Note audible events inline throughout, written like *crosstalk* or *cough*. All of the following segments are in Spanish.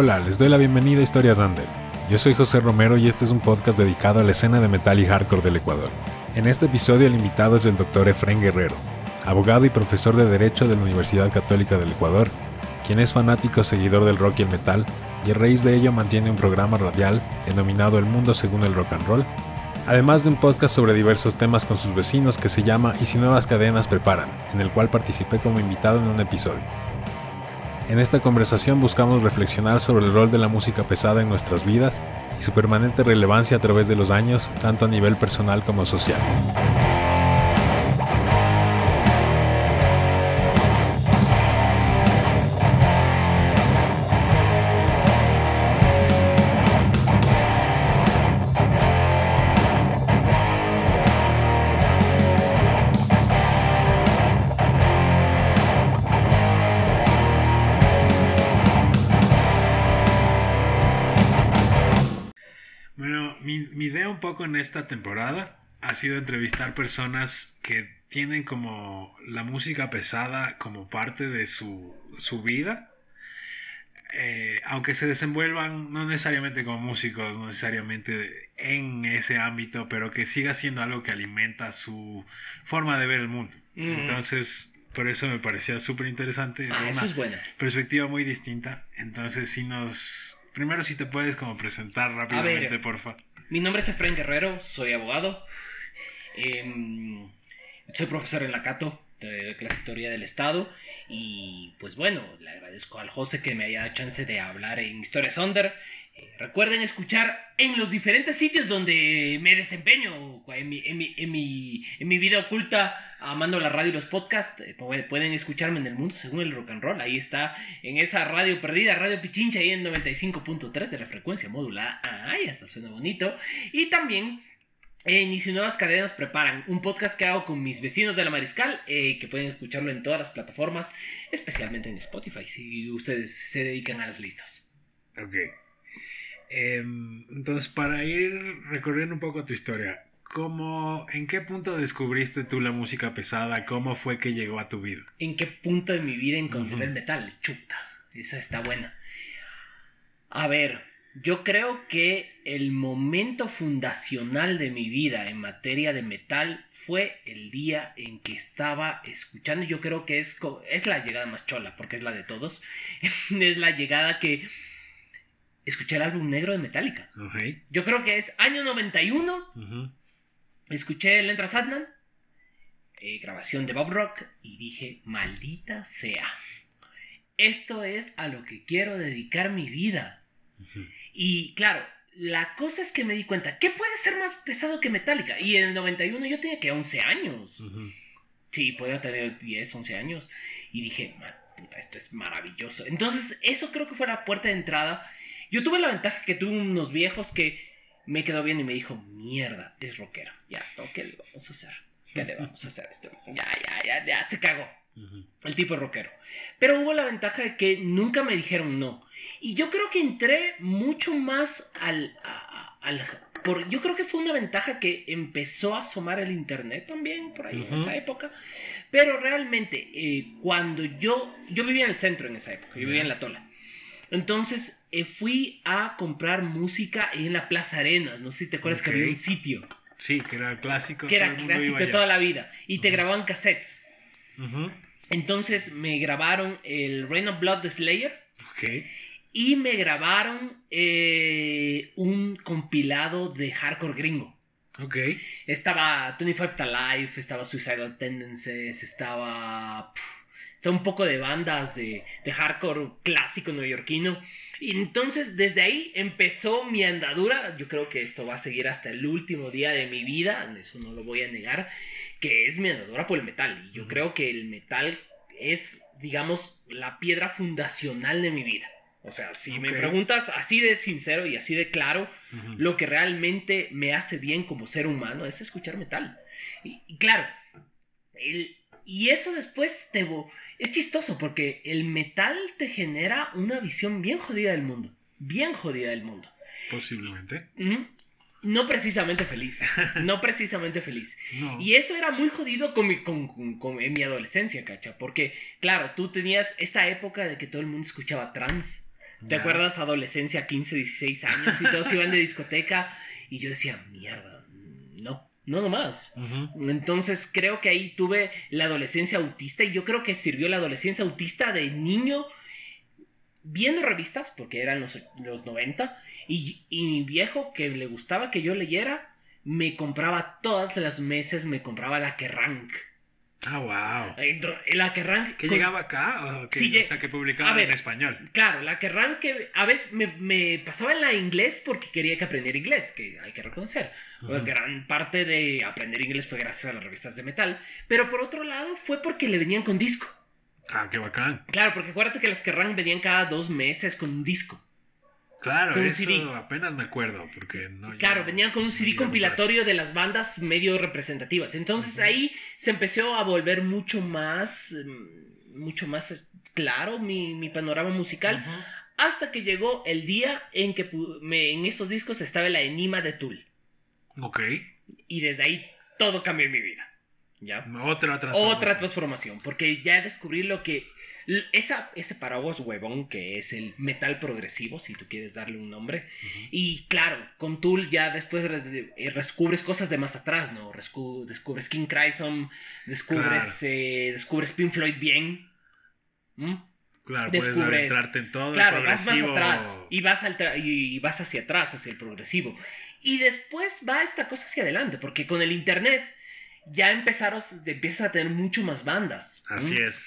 Hola, les doy la bienvenida a Historias Under. Yo soy José Romero y este es un podcast dedicado a la escena de metal y hardcore del Ecuador. En este episodio el invitado es el Dr. Efren Guerrero, abogado y profesor de Derecho de la Universidad Católica del Ecuador, quien es fanático seguidor del rock y el metal, y a raíz de ello mantiene un programa radial denominado El Mundo según el Rock and Roll, además de un podcast sobre diversos temas con sus vecinos que se llama Y si nuevas cadenas preparan, en el cual participé como invitado en un episodio. En esta conversación buscamos reflexionar sobre el rol de la música pesada en nuestras vidas y su permanente relevancia a través de los años, tanto a nivel personal como social. En esta temporada ha sido entrevistar personas que tienen como la música pesada como parte de su, su vida. Eh, aunque se desenvuelvan no necesariamente como músicos, no necesariamente en ese ámbito, pero que siga siendo algo que alimenta su forma de ver el mundo. Mm. Entonces, por eso me parecía súper interesante. Es Ah, es buena. perspectiva muy distinta. Entonces, si nos... Primero, si te puedes como presentar rápidamente, porfa. Mi nombre es Efraín Guerrero, soy abogado. Em, soy profesor en la Cato, de, clase teoría del Estado. Y pues bueno, le agradezco al José que me haya dado chance de hablar en Historias Under. Eh, recuerden escuchar en los diferentes sitios donde me desempeño. En mi, en mi, en mi, en mi vida oculta, amando la radio y los podcasts. eh, pu- pueden escucharme en el mundo según el rock and roll. Ahí está, en esa radio perdida, Radio Pichincha, ahí en 95.3 de la frecuencia modulada. Ay, hasta suena bonito. Y también en si nuevas cadenas preparan un podcast que hago con mis vecinos de la Mariscal, eh, que pueden escucharlo en todas las plataformas, especialmente en Spotify, si ustedes se dedican a las listas. Ok. Em, entonces, para ir recorriendo un poco tu historia, ¿cómo, ¿en qué punto descubriste tú la música pesada? ¿Cómo fue que llegó a tu vida? ¿En qué punto de mi vida encontré el metal? Chuta, esa está buena. A ver, yo creo que el momento fundacional de mi vida en materia de metal fue el día en que estaba escuchando. Yo creo que es, es la llegada más chola, porque es la de todos. *laughs* es la llegada que escuché el álbum negro de Metallica. Yo creo que es año 91. Ujú. Escuché el Entra Sadman, eh, grabación de Bob Rock, y dije, maldita sea. Esto es a lo que quiero dedicar mi vida. Y claro, la cosa es que me di cuenta, ¿qué puede ser más pesado que Metallica? Y en el 91 yo tenía que 11 años. Ujú. Sí, podía tener 10, 11 años. Y dije, "Man, puta, esto es maravilloso. Entonces, eso creo que fue la puerta de entrada. Yo tuve la ventaja que tuve unos viejos que me quedó bien y me dijo, mierda, es rockero. Ya. ¿qué le vamos a hacer? ¿Qué le vamos a hacer a este? Ya, ya, ya, ya, se cagó. El tipo es rockero. Pero hubo la ventaja de que nunca me dijeron no. Y yo creo que entré mucho más al... a- al por, yo creo que fue una ventaja que empezó a asomar el internet también por ahí en esa época. Pero realmente, eh, cuando yo... Yo vivía en el centro en esa época. Yo vivía en La Tola. Entonces eh, fui a comprar música en la Plaza Arenas. No sé si te acuerdas que había un sitio Sí, que era el clásico. que era clásico de toda la vida. Y te grababan cassettes. Entonces me grabaron el Rain of Blood de Slayer Ok. y me grabaron eh, un compilado de hardcore gringo. Ok. Estaba 25 to Life, estaba Suicidal Tendencies, estaba, estaba un poco de bandas de, de hardcore clásico neoyorquino. Y entonces desde ahí empezó mi andadura. Yo creo que esto va a seguir hasta el último día de mi vida, eso no lo voy a negar, que es mi andadura por el metal. Y yo creo que el metal es, digamos, la piedra fundacional de mi vida. O sea, si me preguntas así de sincero y así de claro, lo que realmente me hace bien como ser humano es escuchar metal. Y, y claro, el- y eso después te... Es chistoso porque el metal te genera una visión bien jodida del mundo. Bien jodida del mundo. Posiblemente. No precisamente feliz. *laughs* No precisamente feliz. No. Y eso era muy jodido con mi, con- con- con- en mi adolescencia, cacha. Porque, claro, tú tenías esta época de que todo el mundo escuchaba trans. ¿Te acuerdas? Adolescencia, 15, 16 años y todos iban de discoteca y yo decía, mierda, no, no nomás. Entonces creo que ahí tuve la adolescencia autista y yo creo que sirvió la adolescencia autista de niño viendo revistas, porque eran los, los 90, y, y mi viejo que le gustaba que yo leyera, me compraba todas las meses, me compraba la Kerrang. Ah, wow. La Kerrang. ¿Que llegaba acá? ¿O, que, o sea, que publicaba en español. Claro, la Kerrang que a veces me, me, pasaba en la inglés porque quería que aprendiera inglés, que hay que reconocer. Gran parte de aprender inglés fue gracias a las revistas de metal. Pero por otro lado fue porque le venían con disco. Ah, qué bacán. Claro, porque acuérdate que las Kerrang venían cada dos meses con un disco. Claro, eso apenas me acuerdo, porque no... Claro, venían con un CD compilatorio de las bandas medio representativas. Entonces ahí se empezó a volver mucho más, mm, mucho más claro mi, mi panorama musical. Hasta que llegó el día en que me, en esos discos estaba la enima de Tool. Ok. Y desde ahí todo cambió en mi vida. ¿Ya? Otra transformación. Otra transformación, porque ya descubrí lo que esa, ese paraguas huevón que es el metal progresivo, si tú quieres darle un nombre. Y claro, con Tool ya después eh, descubres cosas de más atrás, ¿no? descubres King Crimson, descubres, eh, descubres Pink Floyd bien. Claro, descubres, puedes en todo. Claro, vas más atrás y vas, y vas hacia atrás, hacia el progresivo. Y después va esta cosa hacia adelante, porque con el internet ya empezaron, empiezas a tener mucho más bandas. Así es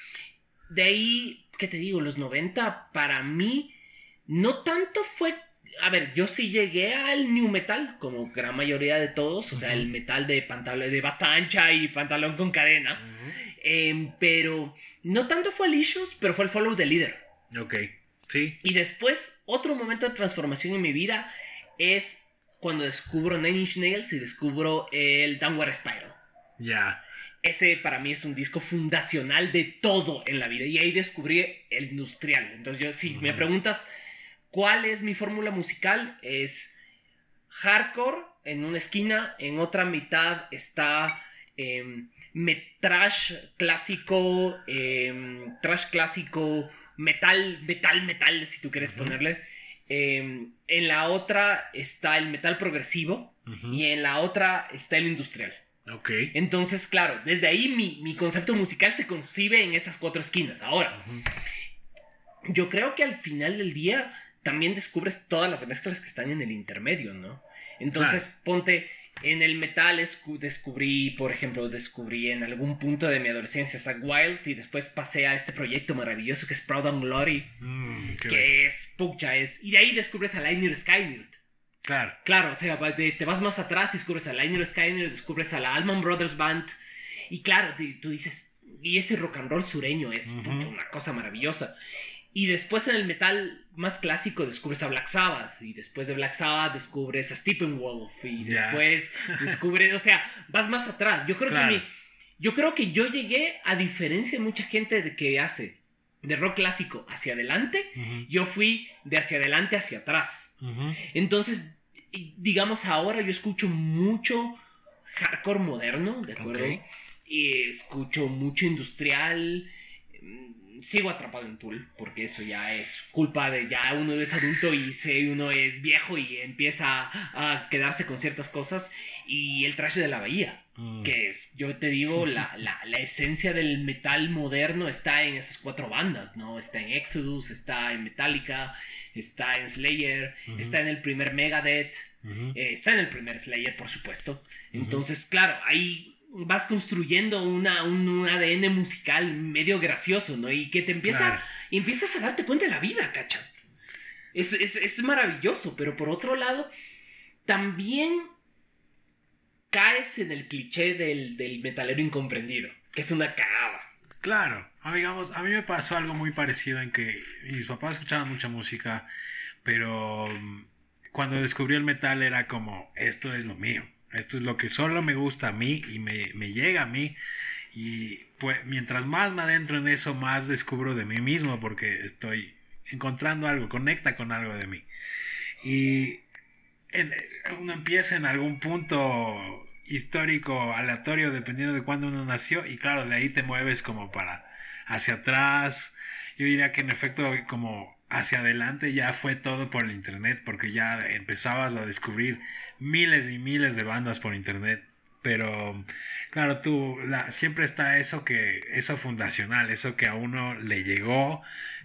de ahí, ¿qué te digo? Los 90 para mí no tanto fue... A ver, yo sí llegué al new metal, como gran mayoría de todos, o sea, el metal de pantalón de basta ancha y pantalón con cadena. Em, pero no tanto fue el Issues, pero fue el Follow the Leader. Ok, sí. Y después, otro momento de transformación en mi vida es cuando descubro Nine Inch Nails y descubro el Downward Spiral. Ya ese para mí es un disco fundacional de todo en la vida. Y ahí descubrí el industrial. Entonces yo, si me preguntas cuál es mi fórmula musical, es hardcore en una esquina, en otra mitad está eh, trash clásico, em, trash clásico, metal, metal, metal, si tú quieres ponerle. Em, en la otra está el metal progresivo y en la otra está el industrial. Ok. Entonces, claro, desde ahí mi, concepto musical se concibe en esas cuatro esquinas. Ahora, yo creo que al final del día también descubres todas las mezclas que están en el intermedio, ¿no? Entonces, ponte, en el metal descubrí, por ejemplo, descubrí en algún punto de mi adolescencia Zack Wild y después pasé a este proyecto maravilloso que es Proud and Glory, mm, que es, pucha, es, y de ahí descubres a Liner Skynet Claro. Claro, o sea, te vas más atrás y descubres a Liner Skyner, descubres a la Allman Brothers Band. Y claro, tú dices, y ese rock and roll sureño es una cosa maravillosa. Y después en el metal más clásico descubres a Black Sabbath. Y después de Black Sabbath descubres a Steppenwolf. Y después *laughs* descubres, o sea, vas más atrás. Yo creo que yo creo que yo llegué, a diferencia de mucha gente de que hace de rock clásico hacia adelante, yo fui de hacia adelante hacia atrás. Entonces, digamos, ahora yo escucho mucho hardcore moderno, ¿de acuerdo? Y escucho mucho industrial. Mm, sigo atrapado en Tool, porque eso ya es culpa de ya uno es adulto y uno es viejo y empieza a quedarse con ciertas cosas. Y el trash de la bahía, mm. que es, yo te digo, *laughs* la, la, esencia del metal moderno está en esas cuatro bandas, ¿no? Está en Exodus, está en Metallica, está en Slayer, está en el primer Megadeth, eh, está en el primer Slayer, por supuesto. Entonces, claro, ahí vas construyendo una, un, ADN musical medio gracioso, ¿no? Y que te empieza, empiezas a darte cuenta de la vida, ¿cachai? Es, es, maravilloso, pero por otro lado, también caes en el cliché del, del metalero incomprendido, que es una cagada. Claro, ah, digamos, a mí me pasó algo muy parecido en que mis papás escuchaban mucha música, pero mm, cuando descubrí el metal era como, esto es lo mío, esto es lo que solo me gusta a mí y me, me llega a mí. Y pues mientras más me adentro en eso, más descubro de mí mismo porque estoy encontrando algo, conecta con algo de mí. Y uno empieza en algún punto histórico aleatorio dependiendo de cuándo uno nació y claro, de ahí te mueves como para hacia atrás. Yo diría que en efecto como hacia adelante ya fue todo por el internet, porque ya empezabas a descubrir miles y miles de bandas por internet. Pero claro, tú la, siempre está eso que eso fundacional, eso que a uno le llegó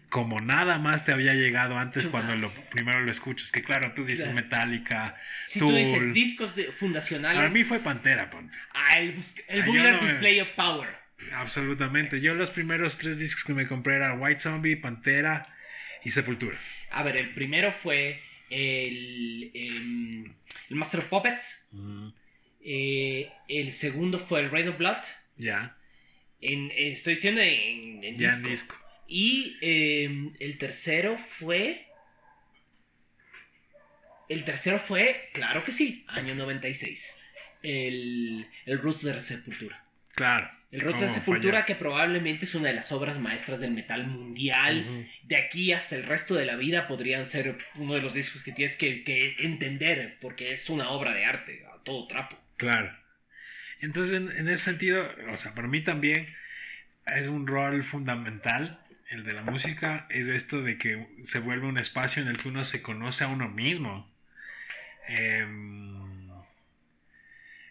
como nada más te había llegado antes cuando lo primero lo escuchas. Que claro, tú dices Metallica, si tú dices discos fundacionales. Para mí fue Pantera, ponte. Ah, el, el ah, Display of Power. Absolutamente. Yo los primeros tres discos que me compré eran White Zombie, Pantera y Sepultura. A ver, el primero fue el, em, el Master of Puppets. Eh, el segundo fue el Rain of Blood. Ya. En, estoy diciendo en, disco. Y em, el tercero fue. El tercero fue, claro que sí, año 96. El, el Roots de Sepultura. Claro. El Roots de Sepultura, que probablemente es una de las obras maestras del metal mundial. De aquí hasta el resto de la vida podrían ser uno de los discos que tienes que, que entender, porque es una obra de arte, a todo trapo. Claro. Entonces, en, ese sentido, o sea, para mí también es un rol fundamental el de la música, es esto de que se vuelve un espacio en el que uno se conoce a uno mismo. Em,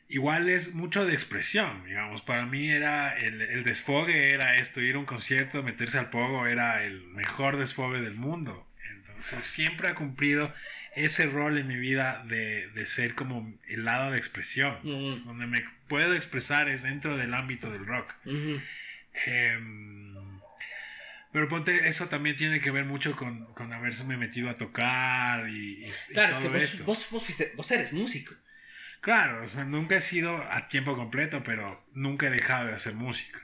igual es mucho de expresión, digamos. Para mí era el, el, desfogue, era esto, ir a un concierto, meterse al pogo, era el mejor desfogue del mundo. Entonces siempre ha cumplido ese rol en mi vida de, ser como el lado de expresión, donde me puedo expresar es dentro del ámbito del rock. Pero ponte, eso también tiene que ver mucho con, con haberse metido a tocar y, claro, es que esto. Vos, vos, eres músico. Claro, o sea, nunca he sido a tiempo completo, pero nunca he dejado de hacer música.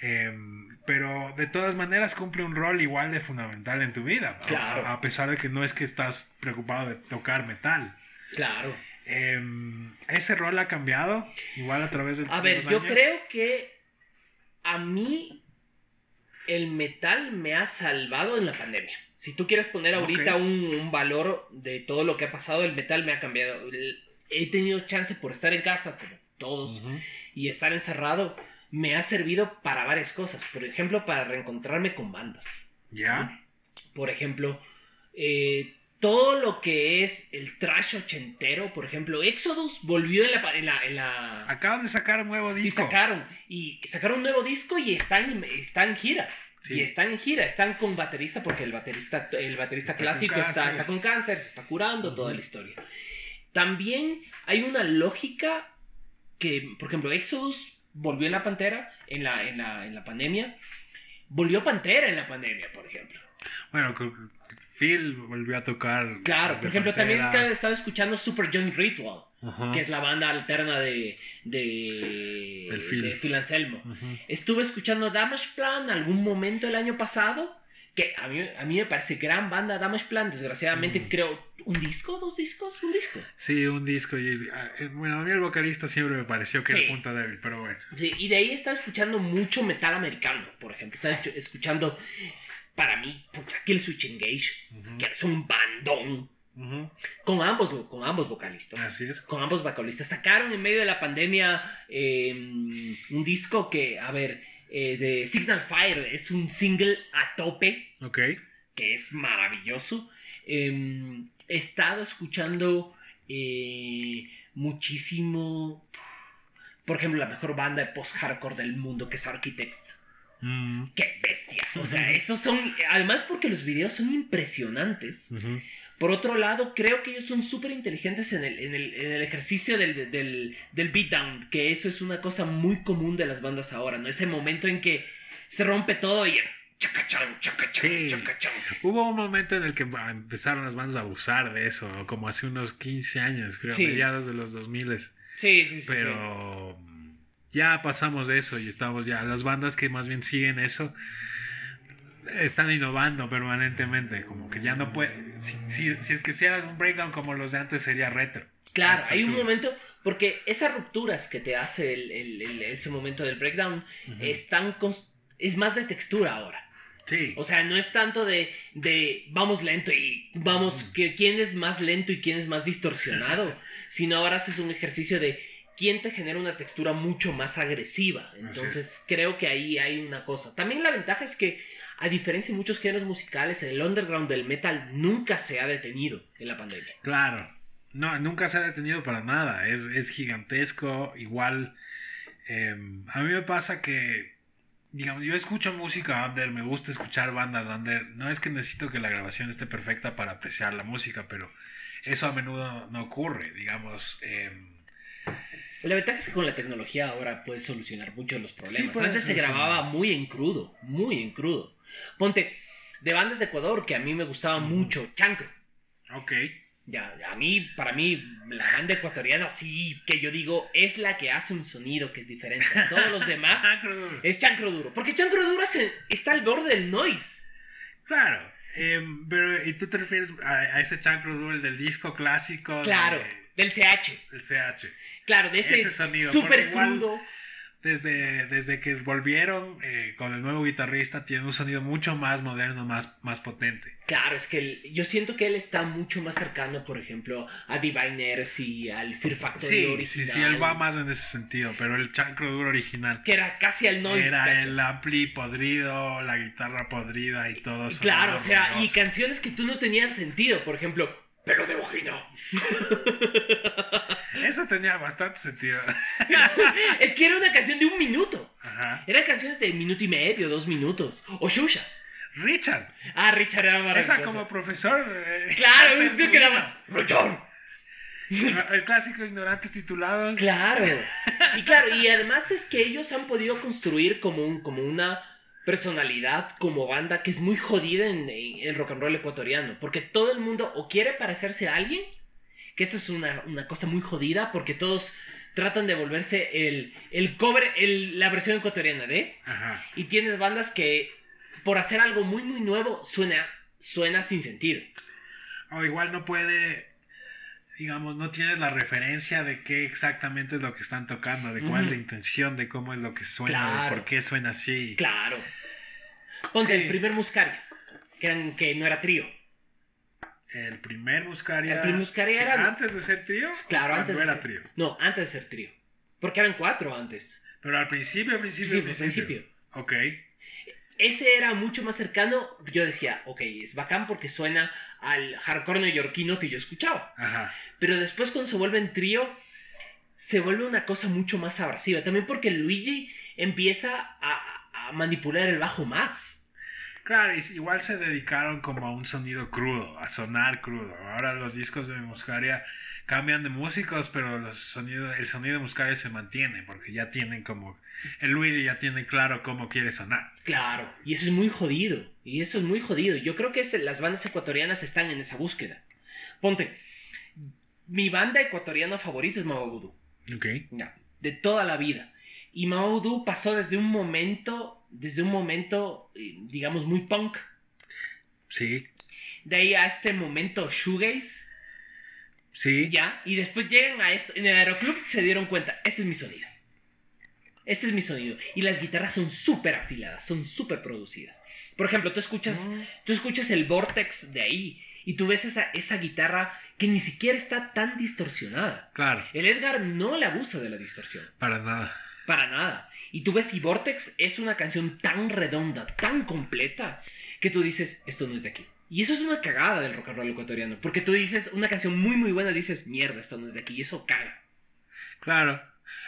Em, pero de todas maneras cumple un rol igual de fundamental en tu vida. Claro. A, pesar de que no es que estás preocupado de tocar metal. Claro. Em, ¿Ese rol ha cambiado igual a través del A ver, yo creo que a mí el metal me ha salvado en la pandemia. Si tú quieres poner ahorita un, valor de todo lo que ha pasado, el metal me ha cambiado. He tenido chance por estar en casa, como todos, y estar encerrado me ha servido para varias cosas. Por ejemplo, para reencontrarme con bandas. ¿Ya? Por ejemplo, eh, todo lo que es el trash ochentero, por ejemplo, Exodus volvió en la, en la, Acaban de sacar un nuevo disco. Y sacaron, y sacaron un nuevo disco y están, están en gira. Y están en gira, están con baterista porque el baterista, el baterista clásico está, está, con cáncer, se está curando, toda la historia. También hay una lógica que, por ejemplo, Exodus volvió en la Pantera, en la, en la, en la pandemia. Volvió Pantera en la pandemia, por ejemplo. Bueno, Phil volvió a tocar. Claro, por ejemplo, también he estado escuchando Super Joint Ritual, que es la banda alterna de, de, Phil. Anselmo. Estuve escuchando Damage Plan algún momento el año pasado que a mí, a mí me parece gran banda Damage Plan, desgraciadamente mm. creo un disco, dos discos, un disco. Sí, un disco. Y, ah, eh, bueno, a mí el vocalista siempre me pareció que era punta débil, pero bueno. Sí, y de ahí estaba escuchando mucho metal americano, por ejemplo. Estaba escuchando, para mí, Kill Switch Engage, que es un bandón. Con ambos, con ambos vocalistas. Así es. Con ambos vocalistas. Sacaron en medio de la pandemia em, un disco que, a ver, eh, de Signal Fire. Es un single a tope. Ok. Que es maravilloso. Em, he estado escuchando eh, muchísimo. Por ejemplo, la mejor banda de post-hardcore del mundo, que es Architects. Mm. ¡Qué bestia! O sea, estos son. Además, porque los videos son impresionantes. Por otro lado, creo que ellos son súper inteligentes en el, ejercicio del, del, del beatdown, que eso es una cosa muy común de las bandas ahora, ¿no? Ese momento en que se rompe todo y... Chacachán, chacachán, chacachán. Hubo un momento en el que empezaron las bandas a abusar de eso, como hace unos 15 años, creo, mediados de los 2000. Sí, sí, sí. Pero ya pasamos de eso y estamos ya, las bandas que más bien siguen eso están innovando permanentemente, como que ya no puede, si, es que hicieras un breakdown como los de antes sería retro. Claro, hay un momento, porque esas rupturas que te hace ese momento del breakdown están es más de textura ahora. Sí. O sea, no es tanto de, de vamos lento y vamos, que, quién es más lento y quién es más distorsionado, *laughs* sino ahora haces un ejercicio de quién te genera una textura mucho más agresiva. Entonces, creo que ahí hay una cosa. También la ventaja es que a diferencia de muchos géneros musicales, el underground del metal nunca se ha detenido en la pandemia. Claro, no, nunca se ha detenido para nada, es, es gigantesco, igual, em, a mí me pasa que, digamos, yo escucho música under, me gusta escuchar bandas under, no es que necesito que la grabación esté perfecta para apreciar la música, pero eso a menudo no ocurre, digamos. Em, la ventaja es que con la tecnología ahora puedes solucionar muchos de los problemas. Antes se grababa muy en crudo, muy en crudo. Ponte, de bandas de Ecuador que a mí me gustaba mucho, Chancro. ok, Ya, a mí, para mí, la banda ecuatoriana, sí, que yo digo, es la que hace un sonido que es diferente a todos los demás. *laughs* Chancro duro. es Chancro Duro. Porque Chancro Duro está al borde del noise. Claro, em, pero ¿y tú te refieres a, a ese chancro duro, el del disco clásico? de- Claro, del CH. del CH. Claro, de ese, Ese sonido, súper crudo. Desde, desde que volvieron eh, con el nuevo guitarrista, tiene un sonido mucho más moderno, más, más potente. Claro, es que yo siento que él está mucho más cercano, por ejemplo, a Diviners y al Fear Factory Sí, sí, original. sí, él va más en ese sentido, pero el chancro duro original Que era casi al noise. era el ampli podrido, la guitarra podrida y todo eso. Claro, o sea, y canciones que tú no tenían sentido, por ejemplo, Pelo de Bojino. *laughs* Eso tenía bastante sentido. *laughs* es que era una canción de un minuto. Ajá. Eran canciones de minuto y medio, dos minutos. O Shusha. Richard, Ah, Richard era maravilloso. esa como profesor. eh, Claro, se es que quedabas. Richard. El clásico ignorantes titulados. Claro. *laughs* Y claro, y además es que ellos han podido construir como, un, como una personalidad como banda que es muy jodida en, el rock and roll ecuatoriano. Porque todo el mundo o quiere parecerse a alguien, que eso es una, una cosa muy jodida, porque todos tratan de volverse el, el cover, el- la versión ecuatoriana de. Ajá. Y tienes bandas que por hacer algo muy, muy nuevo suena, suena sin sentido. O igual no puede, digamos, no tienes la referencia de qué exactamente es lo que están tocando, de cuál es la intención, de cómo es lo que suena, de por qué suena así. Claro. Ponte Sí. el primer Muscaria, que, eran- que no era trío. El primer Muscaria. El primer Muscaria era- Antes de ser trío. Claro, cuando antes de era trío. No, antes de ser trío. Porque eran cuatro antes. Pero al principio, al principio, Sí, al principio. Ok. Ese era mucho más cercano. Yo decía, ok, es bacán porque suena al hardcore neoyorquino que yo escuchaba. Ajá. Pero después cuando se vuelve en trío, se vuelve una cosa mucho más abrasiva. También porque Luigi empieza a, a manipular el bajo más. Claro, igual se dedicaron como a un sonido crudo, a sonar crudo. Ahora los discos de Muscaria cambian de músicos, pero los sonidos, el sonido de Muscaria se mantiene, porque ya tienen como, el Luigi ya tiene claro cómo quiere sonar. Claro, y eso es muy jodido. Y eso es muy jodido. Yo creo que es- las bandas ecuatorianas están en esa búsqueda. Ponte, mi banda ecuatoriana favorita es Mama Voodoo. Ok. Ya, de toda la vida. Y Mama Voodoo pasó desde un momento, desde un momento, eh, digamos, muy punk. Sí, De ahí a este momento shoegaze, sí. ya. Y después llegan a esto. En el aeroclub se dieron cuenta, este es mi sonido. Este es mi sonido. Y las guitarras son súper afiladas, son súper producidas. Por ejemplo, tú escuchas, Mm. tú escuchas el vortex de ahí y tú ves esa, esa guitarra que ni siquiera está tan distorsionada. Claro, El Edgar no le abusa de la distorsión. para nada. Para nada. Y tú ves y Vortex es una canción tan redonda, tan completa, que tú dices, esto no es de aquí. Y eso es una cagada del rock and roll ecuatoriano. Porque tú dices una canción muy muy buena, dices, mierda, esto no es de aquí. Y eso caga. Claro.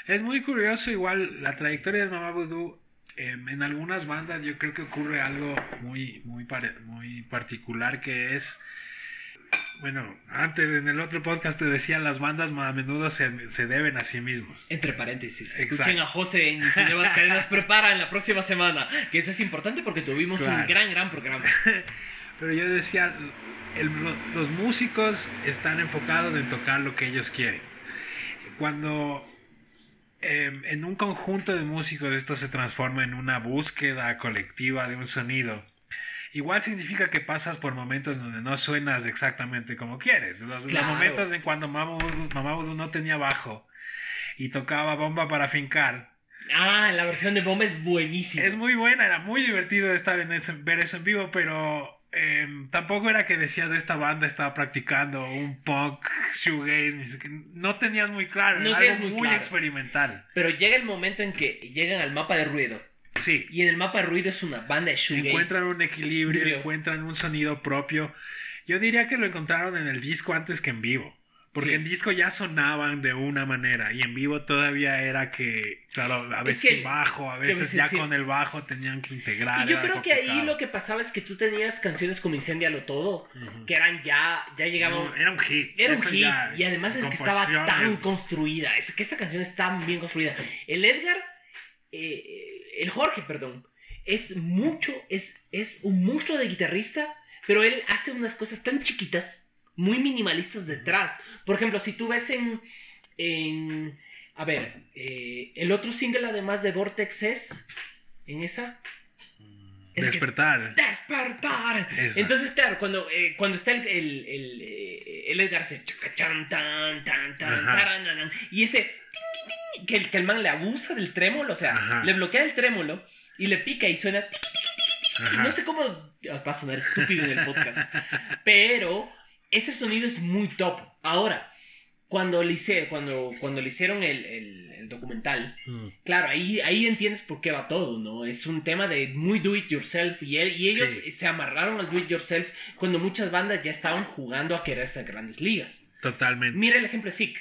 Es muy curioso igual la trayectoria de Mama Voodoo. em, en algunas bandas yo creo que ocurre algo muy, muy, muy particular que es... Bueno, antes en el otro podcast te decía, las bandas a menudo se, se deben a sí mismos. Entre paréntesis, Exacto. escuchen a José en sus nuevas cadenas prepara en la próxima semana. Que eso es importante porque tuvimos un gran, gran programa. *laughs* Pero yo decía, el- los músicos están enfocados en tocar lo que ellos quieren. Cuando em, en un conjunto de músicos esto se transforma en una búsqueda colectiva de un sonido, igual significa que pasas por momentos donde no suenas exactamente como quieres. Los, los momentos en cuando Voodoo- Voodoo no tenía bajo y tocaba bomba para fincar. Ah, la versión de Bomba es buenísima. Es muy buena, era muy divertido estar en eso, ver eso en vivo, pero em, tampoco era que decías de esta banda estaba practicando un punk shoegaze, no tenías muy claro, No era algo muy muy claro. experimental. Pero llega el momento en que llegan al mapa de ruido. Sí. Y en el mapa de ruido es una banda de shoegaze. Encuentran un equilibrio, Equilibrio. encuentran un sonido propio. Yo diría que lo encontraron en el disco antes que en vivo. Porque Sí. en disco ya sonaban de una manera y en vivo todavía era que, claro, a veces que- bajo, a veces ya sí. con el bajo tenían que integrar. Y yo creo que ahí complicado. lo que pasaba es que tú tenías canciones como Incendialo Todo, Ujú. que eran ya, ya llegaban... No, era un hit. Era un hit ya, y además es que estaba tan construida, es que esa canción es tan bien construida. El Edgar, eh, el Jorge, perdón, es mucho, es, es un monstruo de guitarrista, pero él hace unas cosas tan chiquitas, muy minimalistas detrás. Por ejemplo, si tú ves en, en a ver, eh, el otro single además de Vortex es, en esa, es que es- Despertar. despertar. Esa. Entonces, claro, cuando, eh, cuando está el, el, el, eh, el Edgar se tan, tan, tan, y ese que el, que el man le abusa del trémolo, o sea, Ajá. le bloquea el trémolo y le pica y suena tiqui, tiqui, tiqui. No sé cómo va a sonar estúpido en el podcast, pero ese sonido es muy top. Ahora, cuando le, hice, cuando, cuando le hicieron el, el- el documental, Mm. Claro, ahí, ahí entiendes por qué va todo, ¿no? Es un tema de muy do it yourself y, él- y ellos Sí. se amarraron al do it yourself cuando muchas bandas ya estaban jugando a querer ser grandes ligas. Totalmente. Mira el ejemplo de Sick.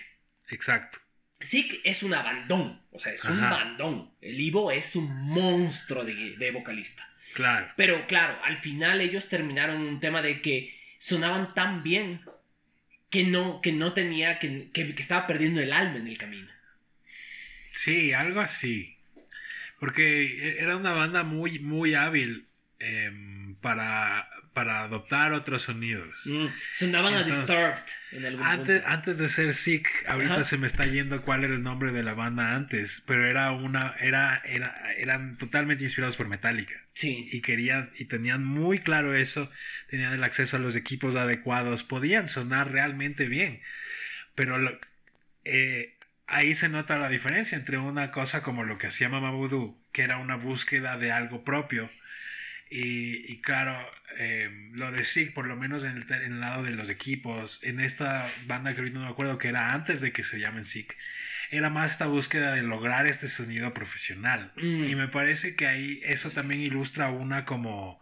Exacto. Sick es una bandón, o sea, es un bandón. El Ivo es un monstruo de, de vocalista. Claro. Pero claro, al final ellos terminaron un tema de que sonaban tan bien que no, que no tenía, que, que, que estaba perdiendo el alma en el camino. Sí, algo así. Porque era una banda muy, muy hábil em, para, para adoptar otros sonidos. Mm, Sonaban Entonces, a Disturbed en algún Antes, punto. antes de ser Sick, ahorita Ajá. se me está yendo cuál era el nombre de la banda antes, pero era una, era, era, eran totalmente inspirados por Metallica. Sí. Y querían, y tenían muy claro eso, tenían el acceso a los equipos adecuados, podían sonar realmente bien. Pero lo- eh, ahí se nota la diferencia entre una cosa como lo que hacía Mama Voodoo, que era una búsqueda de algo propio, y, y claro, eh, lo de Sig, por lo menos en el, en el lado de los equipos, en esta banda que ahorita no me acuerdo que era antes de que se llamen Sig, era más esta búsqueda de lograr este sonido profesional. Mm. Y me parece que ahí eso también ilustra una como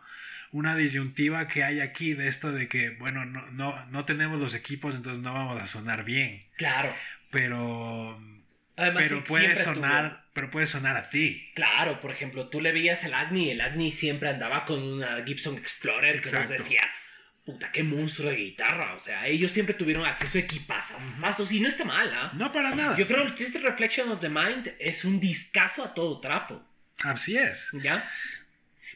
una disyuntiva que hay aquí de esto de que, bueno, no, no, no tenemos los equipos, entonces no vamos a sonar bien. Claro. Pero, Además, pero puede sonar, pero puede sonar a ti. Claro, por ejemplo, tú le veías el Agni, el Agni siempre andaba con una Gibson Explorer que Exacto. vos decías, puta, qué monstruo de guitarra. O sea, ellos siempre tuvieron acceso a equipazos y no está mal, ¿ah? No para nada. Yo creo que este Reflection of the Mind es un discazo a todo trapo, Así es. ¿ya?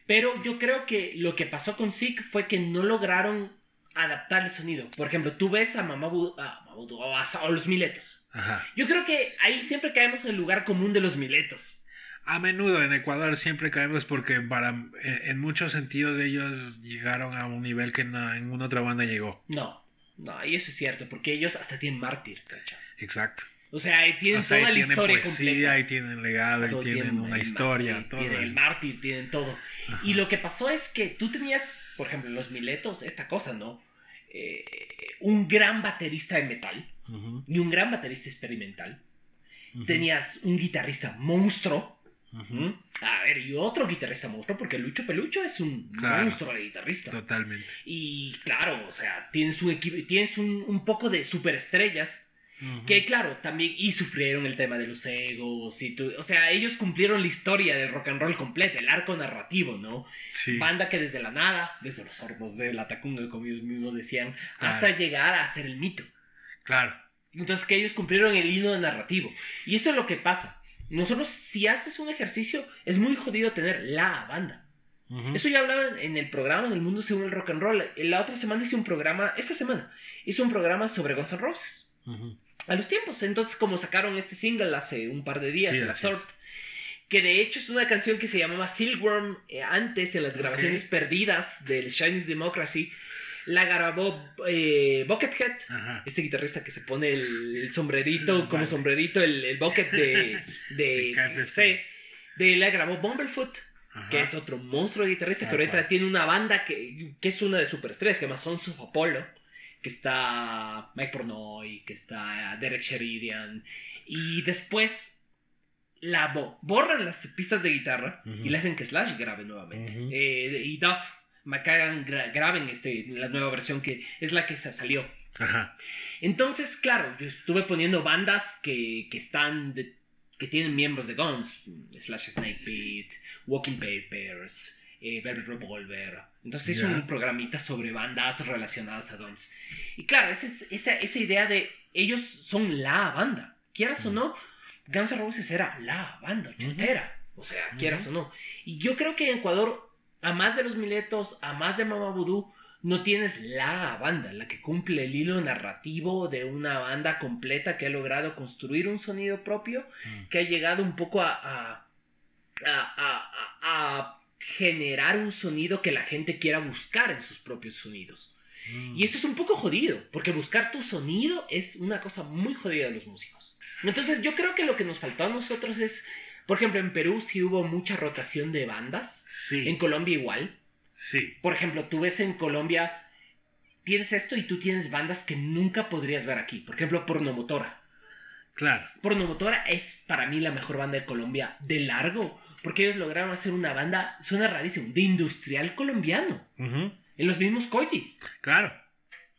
Pero yo creo que lo que pasó con Zeke fue que no lograron adaptar el sonido. Por ejemplo, tú ves a Mamá Bu- a a, o los Miletos. Ajá. Yo creo que ahí siempre caemos en el lugar común de los Miletos. A menudo en Ecuador siempre caemos porque para, en, en muchos sentidos ellos llegaron a un nivel que no- ninguna otra banda llegó. No, no, y eso es cierto, porque ellos hasta tienen mártir. Exacto. O sea, ahí tienen O sea, toda ahí la tienen historia poesía, completa. ahí tienen legado, ahí tienen tienen una historia, mártir, todo. Tienen el mártir, tienen todo. Ajá. Y lo que pasó es que tú tenías, por ejemplo, los Miletos, esta cosa, ¿no? Eh, un gran baterista de metal Y un gran baterista experimental. Tenías un guitarrista monstruo. A ver, y otro guitarrista monstruo, porque Lucho Pelucho es un Claro. monstruo de guitarrista. Totalmente. Y claro, o sea, tienes un equipo, tienes un, un poco de superestrellas que claro, también y sufrieron el tema de los egos y tu- o sea, ellos cumplieron la historia del rock and roll completa, el arco narrativo, ¿no? Sí. Banda que desde la nada, desde los hornos de la Tacunga, como ellos mismos decían, Claro. hasta llegar a ser el mito. Claro. Entonces que ellos cumplieron el hilo narrativo. Y eso es lo que pasa. Nosotros, si haces un ejercicio, es muy jodido tener la banda. Eso ya hablaba en- en el programa del mundo según el rock and roll. La otra semana hice un programa, esta semana, hice un programa sobre Guns N' Roses. A los tiempos. Entonces, como sacaron este single hace un par de días, Sí, el Absorbed, que de hecho es una canción que se llamaba Silkworm eh, antes en las grabaciones perdidas del Chinese Democracy. La grabó eh, Buckethead, Ajá. este guitarrista que se pone el, el sombrerito, Mm, como vale. sombrerito, el, el bucket de, de, De KFC. De la grabó Bumblefoot, Ajá. que es otro monstruo de guitarrista que Tal ahorita tiene una banda que, que es una de superestrellas, que llama Sons of Apollo, que está Mike Pornoy, que está Derek Sheridan, y después la bo- borran las pistas de guitarra y le hacen que Slash grabe nuevamente. Eh, y Duff, McCagan gra- graben este, la nueva versión que es la que se salió. Ajá. Entonces, claro, yo estuve poniendo bandas que, que están de- que tienen miembros de Guns, Slash Snake Pit, Walking Papers, eh, Velvet Revolver. Entonces hice un programita sobre bandas relacionadas a Guns. Y claro, esa, es- esa, esa idea de ellos son la banda, quieras o Ujú. no, Guns N' Roses era la banda ochentera, o sea, quieras o no. Y yo creo que en Ecuador, a más de los Miletos, a más de Mama Voodoo, no tienes la banda, la que cumple el hilo narrativo de una banda completa que ha logrado construir un sonido propio, Mm. que ha llegado un poco a, a, generar un sonido que la gente quiera buscar en sus propios sonidos. Mm. Y eso es un poco jodido, porque buscar tu sonido es una cosa muy jodida de los músicos. Entonces yo creo que lo que nos faltó a nosotros es, por ejemplo, en Perú sí hubo mucha rotación de bandas, Sí. en Colombia igual. Sí. Por ejemplo, tú ves en Colombia, tienes esto y tú tienes bandas que nunca podrías ver aquí. Por ejemplo, Pornomotora. Claro. Pornomotora es para mí la mejor banda de Colombia de largo, porque ellos lograron hacer una banda, suena rarísimo, de industrial colombiano. Ujú. En los mismos Koji. Claro.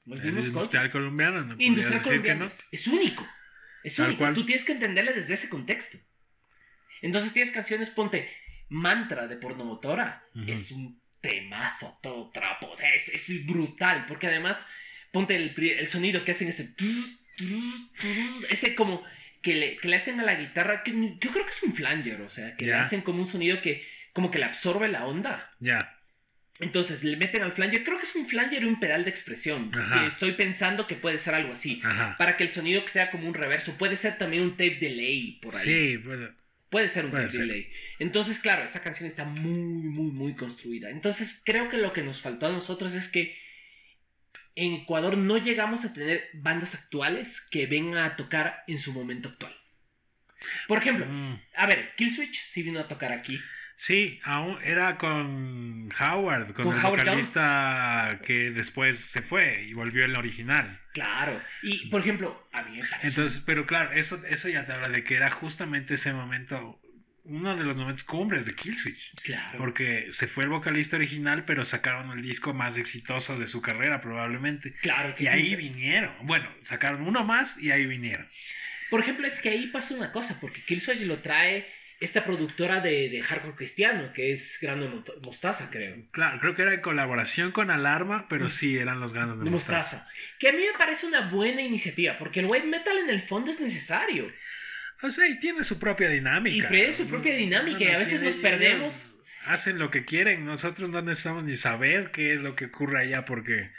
Los Koji. industrial colombiano. ¿no? Industrial colombiano. no. Es único. Es Tal único. cual. Tú tienes que entenderle desde ese contexto. Entonces tienes canciones, ponte Mantra de Pornomotora. Ujú. Es un temazo todo trapo. O sea, es, es brutal. Porque además, ponte el, sonido que hacen ese. Ese como que le, que le hacen a la guitarra. Que yo creo que es un flanger. O sea, que le hacen como un sonido que como que le absorbe la onda. Ya. Entonces le meten al flanger. Creo que es un flanger y un pedal de expresión. Ajá. Estoy pensando que puede ser algo así Ajá. para que el sonido sea como un reverso. Puede ser también un tape delay por ahí. Sí, bueno. Puede ser un Puede tape ser. delay. Entonces, claro, esta canción está muy, muy, muy construida. Entonces, creo que lo que nos faltó a nosotros es que en Ecuador no llegamos a tener bandas actuales que vengan a tocar en su momento actual. Por ejemplo, Mm. a ver, Killswitch sí vino a tocar aquí. Sí, aún era con Howard, con, Con el Howard vocalista que después se fue y volvió el original. Claro. Y, por ejemplo, a mí me parece... Entonces, pero claro, eso, eso ya te habla de que era justamente ese momento, uno de los momentos cumbres de Killswitch. claro. Porque se fue el vocalista original, pero sacaron el disco más exitoso de su carrera, probablemente. Claro que Y sí. ahí vinieron. Bueno, sacaron uno más y ahí vinieron. Por ejemplo, es que ahí pasa una cosa, porque Killswitch lo trae esta productora de, de hardcore cristiano, que es Grande Mot- Mostaza, creo. Claro, creo que era en colaboración con Alarma, pero sí eran los ganos de, De mostaza. Mostaza. Que a mí me parece una buena iniciativa, porque el white metal en el fondo es necesario. O sea, y tiene su propia dinámica. Y tiene su propia dinámica, y a veces nos perdemos. Hacen lo que quieren. Nosotros no necesitamos ni saber qué es lo que ocurre allá porque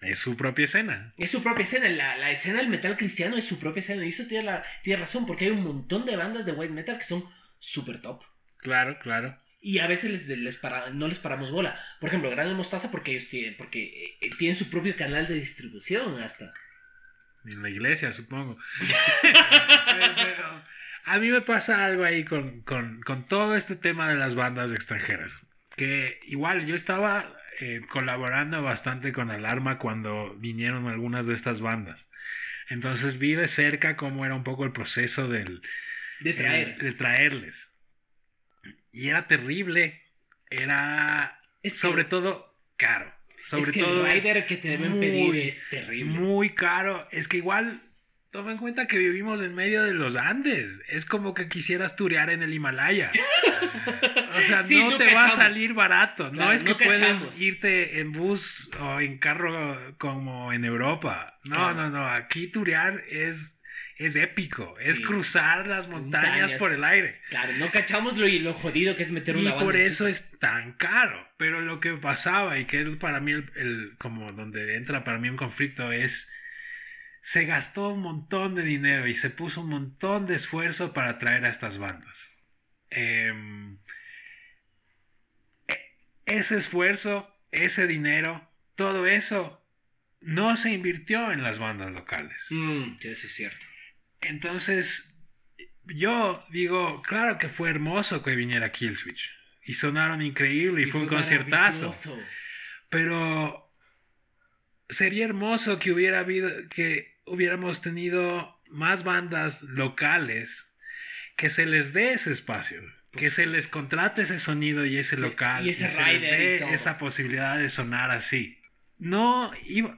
es su propia escena. Es su propia escena, la, la escena del metal cristiano es su propia escena, y eso tiene, la, tiene razón, porque hay un montón de bandas de white metal que son súper top. Claro, claro. Y a veces les, les para- no les paramos bola. Por ejemplo, Grande Mostaza, porque ellos tienen, porque eh, tienen su propio canal de distribución hasta. En la iglesia, supongo. *laughs* pero, pero a mí me pasa algo ahí con, con- con todo este tema de las bandas extranjeras. Que igual yo estaba eh, colaborando bastante con Alarma cuando vinieron algunas de estas bandas. Entonces vi de cerca cómo era un poco el proceso del, De traer. de traerles. Y era terrible. Era Es que- sobre todo caro. Sobre es que todo el es rider que te deben muy, pedir es terrible. muy caro. Es que igual, toma en cuenta que vivimos en medio de los Andes. Es como que quisieras turear en el Himalaya. O sea, *laughs* Sí, no no te va a salir barato. no es que no cachamos. irte en bus o en carro como en Europa. No, Claro. no, no. Aquí turear es, es épico. Es cruzar las montañas, Montañas. por el aire. Claro, no cachamos lo, lo jodido que es meter Y una banda. por eso es tan caro. Pero lo que pasaba y que es para mí el, el- como donde entra para mí un conflicto es se gastó un montón de dinero y se puso un montón de esfuerzo para traer a estas bandas. Em, e- ese esfuerzo, ese dinero, todo eso no se invirtió en las bandas locales. Mm, eso es cierto. Entonces, yo digo, claro que fue hermoso que viniera Killswitch. Y sonaron increíble y, fue un conciertazo. Pero sería hermoso que hubiera habido, que hubiéramos tenido más bandas locales que se les dé ese espacio, que se les contrate ese sonido y ese local, y ese se les dé esa posibilidad de sonar así. No,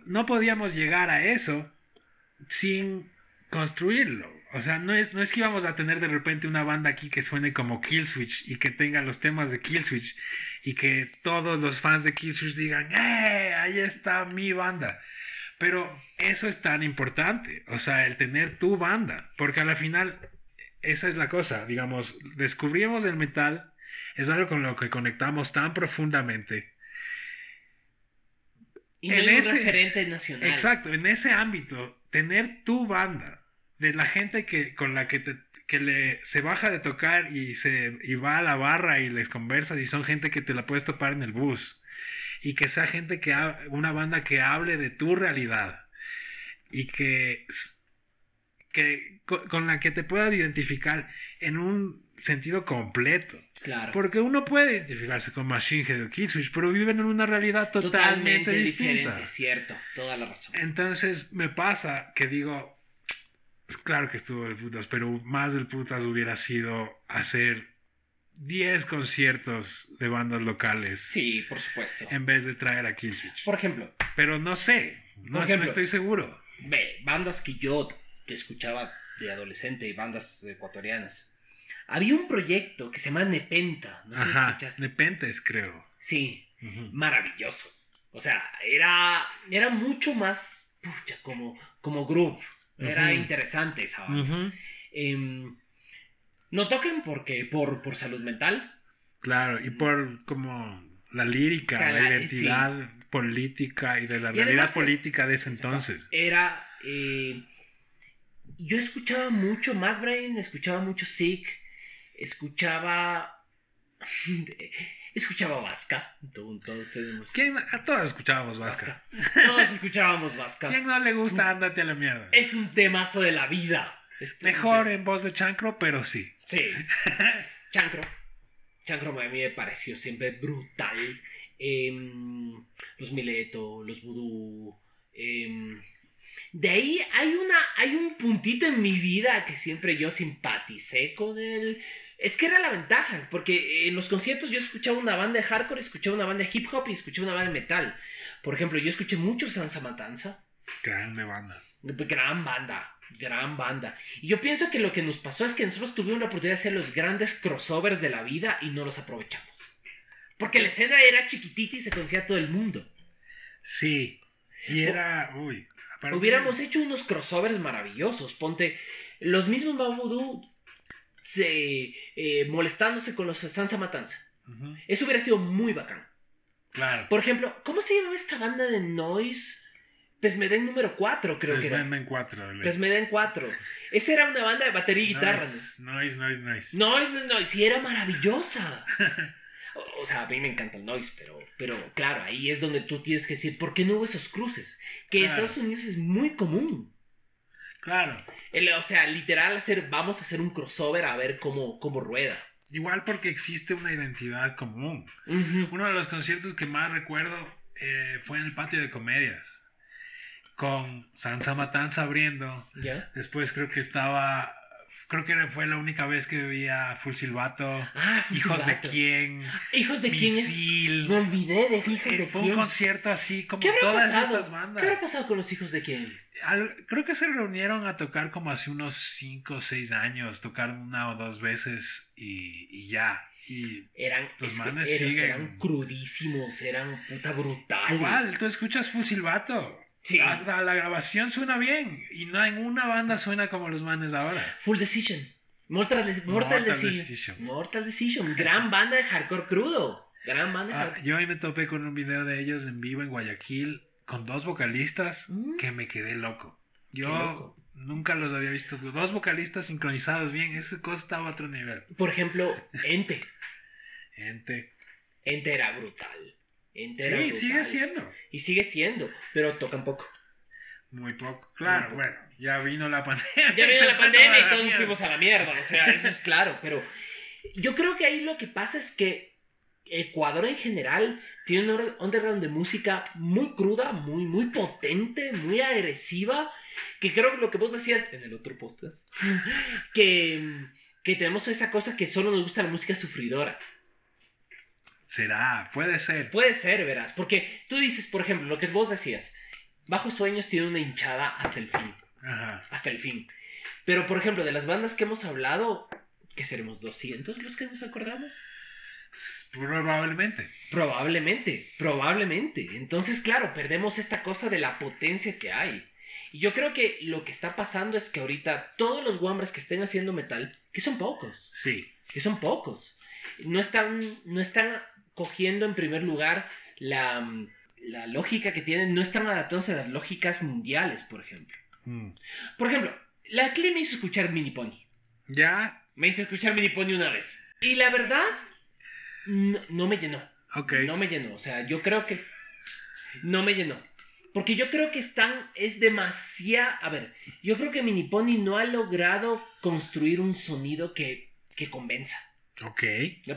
no podíamos llegar a eso sin construirlo. O sea, no es, no es que íbamos a tener de repente una banda aquí que suene como Killswitch y que tenga los temas de Killswitch y que todos los fans de Killswitch digan, ¡eh! Ahí está mi banda. Pero eso es tan importante, o sea, el tener tu banda, porque a la final esa es la cosa, digamos, descubrimos el metal, es algo con lo que conectamos tan profundamente. Y no En hay un ese- referente nacional. Exacto, en ese ámbito, tener tu banda, de la gente que, con la que, te- que le, se baja de tocar y, se, y va a la barra y les conversas y son gente que te la puedes topar en el bus. Y que sea gente que, ha- una banda que hable de tu realidad y que, que co- con la que te puedas identificar en un sentido completo. Claro. Porque uno puede identificarse con Machine Head o Killswitch, pero viven en una realidad totalmente, distinta. diferente, cierto, toda la razón. Entonces me pasa que digo, claro que estuvo del putas, pero más del putas hubiera sido hacer 10 conciertos de bandas locales Sí, por supuesto. en vez de traer a Killswitch. Por ejemplo, Pero no sé, no, ejemplo. no estoy seguro. ve, bandas que yo escuchaba de adolescente y bandas ecuatorianas. Había un proyecto que se llama Nepenta. No sé si Ajá, escuchaste. Nepentes creo. Sí, maravilloso. O sea, era, era mucho más pucha, como, como groove. Era interesante esa banda. Em, no toquen porque por, por salud mental. Claro, y por como la lírica, la identidad política y de la Y realidad eh, política de ese entonces. Era. eh, yo escuchaba mucho Mad Brain, escuchaba mucho Sick, escuchaba. *laughs* escuchaba Vasca. Todos, tenemos. ¿Quién? A todos escuchábamos Vasca. Vasca. Todos escuchábamos Vasca. ¿Quién no le gusta? Ándate a la mierda. Es un temazo de la vida. Este- Mejor en voz de chancro, pero sí. Sí. *laughs* Chancro. Chancro a mí me pareció siempre brutal. Em, los Mileto, los Voodoo. em, de ahí hay, una, hay un puntito en mi vida que siempre yo simpaticé con él. Es que era la ventaja, porque en los conciertos yo escuchaba una banda de hardcore, escuchaba una banda de hip hop y escuchaba una banda de metal. Por ejemplo, yo escuché mucho Sansa Matanza. Grande banda. Gran banda, gran banda. Y yo pienso que lo que nos pasó es que nosotros tuvimos la oportunidad de hacer los grandes crossovers de la vida y no los aprovechamos. Porque la escena era chiquitita y se conocía todo el mundo. Sí. Y era. Uy. Hubiéramos hecho unos crossovers maravillosos. Ponte los mismos Babudu se, eh, molestándose con los Sansa Matanza. Eso hubiera sido muy bacán. Claro. Por ejemplo, ¿cómo se llamaba esta banda de noise? Pesmeden número 4, creo que era. Pesmen 4. Pesmeden 4. Esa era una banda de batería y guitarra. ¿no? Noise, noise, noise. Noise, noise, noise, sí, era maravillosa. O, *laughs* o sea, a mí me encanta el noise, pero, pero claro, ahí es donde tú tienes que decir, ¿por qué no hubo esos cruces? Que en. Estados Unidos es muy común. Claro. El- o sea, literal, hacer, vamos a hacer un crossover a ver cómo, cómo rueda. Igual porque existe una identidad común. Uno de los conciertos que más recuerdo eh, fue en el patio de comedias. Con Sansa Matanza abriendo. ¿Ya? Después creo que estaba. Creo que fue la única vez que veía Full Silbato. Ah, Full Hijos de quién. Hijos de quién es. Misil. Me olvidé de Hijos Eh, de fue un quién. concierto así como ¿Qué habrá todas pasado? estas bandas. ¿Qué habrá pasado con los hijos de quién? Al- creo que se reunieron a tocar como hace unos 5 o 6 años. Tocaron una o dos veces y, y ya. Y Eran, Los manes eran- siguen. eran crudísimos, eran puta brutales. igual, tú escuchas Full Silbato. Sí. La, la- la grabación suena bien. Y no en una banda suena como los manes ahora. Full Decision. Mortal, Mortal, Mortal Decision. Decision. Mortal Decision. Gran banda de hardcore crudo. Gran banda de Ah, hardcore. yo ahí me topé con un video de ellos en vivo en Guayaquil con dos vocalistas Mm. que me quedé loco. Yo loco. nunca los había visto. Dos vocalistas sincronizados bien. Esa cosa estaba a otro nivel. Por ejemplo, Ente. *laughs* Gente. Ente era brutal. Sí, sigue siendo. Y sigue siendo, pero tocan poco. Muy poco. Claro, poco. bueno, ya vino la *laughs* pandemia. Ya vino la pandemia y todos nos fuimos a la mierda. O sea, eso es claro. Pero yo creo que ahí lo que pasa es que Ecuador en general tiene un underground de música muy cruda, muy, muy potente, muy agresiva. Que creo que lo que vos decías en el otro podcast, *laughs* que, que tenemos esa cosa que solo nos gusta la música sufridora. Será, puede ser. Puede ser, verás. Porque tú dices, por ejemplo, lo que vos decías. Bajo Sueños tiene una hinchada hasta el fin. Ajá. Hasta el fin. Pero, por ejemplo, de las bandas que hemos hablado, que seremos 200 los que nos acordamos. Probablemente. Probablemente, probablemente. Entonces, claro, perdemos esta cosa de la potencia que hay. Y yo creo que lo que está pasando es que ahorita todos los guambres que estén haciendo metal, que son pocos, Sí. que son pocos, no están, no están cogiendo en primer lugar la, mm, la lógica que tienen, no están adaptándose a las lógicas mundiales, por ejemplo. Mm. Por ejemplo, la Cli me hizo escuchar Mini Pony. Ya. Me hizo escuchar Mini Pony una vez. Y la verdad, no, no me llenó. Ok. No me llenó. O sea, yo creo que no me llenó. Porque yo creo que están, es demasiado... A ver, yo creo que Mini Pony no ha logrado construir un sonido que, que convenza. Ok.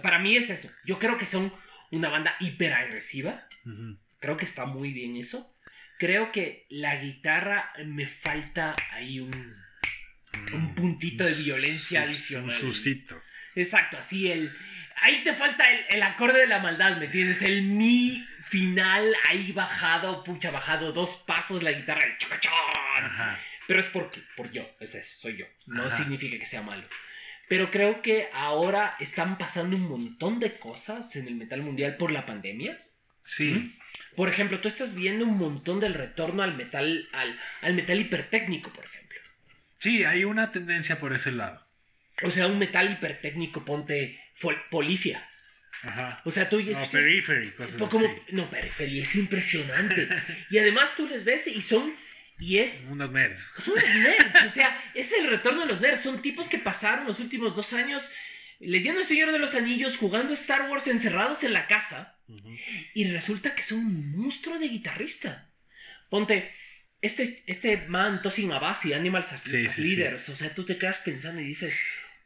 Para mí es eso. Yo creo que son una banda hiperagresiva. Ujú. Creo que está muy bien eso. Creo que la guitarra me falta ahí un, un puntito de violencia adicional. Un suscito. Exacto, así el... Ahí te falta el, el acorde de la maldad, ¿me entiendes? El mi final ahí bajado, pucha, bajado dos pasos la guitarra, el chacachón. Ajá. Pero es porque, por yo, ese es, soy yo. No Ajá. significa que sea malo. Pero creo que ahora están pasando un montón de cosas en el metal mundial por la pandemia. Sí. Por ejemplo, tú estás viendo un montón del retorno al metal, al, al metal hipertécnico, por ejemplo. Sí, hay una tendencia por ese lado. O sea, un metal hipertécnico, ponte polifia. Ajá. O sea, tú No, periphery, cosas como, así. no, periferia, es impresionante. *laughs* y además tú les ves y son, y es, Unos nerds. *laughs* son nerds, o sea, es el retorno de los nerds. Son tipos que pasaron los últimos dos años leyendo El Señor de los Anillos, jugando Star Wars encerrados en la casa. Ujú. Y resulta que es un monstruo de guitarrista. Ponte, este, este man, Tosin Abasi, Animals as, Sí, sí, Leaders, o sea, tú te quedas pensando y dices,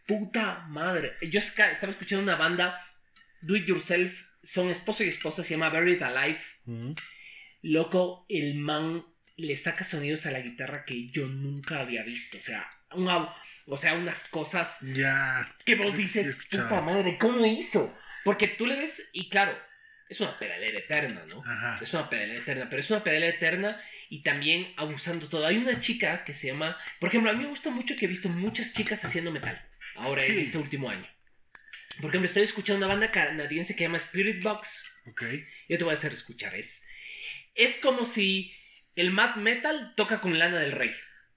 puta madre. Yo estaba escuchando una banda, Do It Yourself, son esposo y esposa, se llama Buried Alive. Loco, el man le saca sonidos a la guitarra que yo nunca había visto. O sea, una- o sea unas cosas Ya. que vos dices, puta madre, ¿cómo hizo? Porque tú le ves y claro, es una pedalera eterna, ¿no? Ajá. Es una pedalera eterna, pero es una pedalera eterna y también abusando todo. Hay una chica que se llama, por ejemplo, a mí me gusta mucho que he visto muchas chicas haciendo metal, ahora en Sí. este último año. Por ejemplo, estoy escuchando una banda canadiense que se llama Spirit Box. Ok. Yo te voy a hacer escuchar. Es, es como si el Mad Metal toca con Lana del Rey.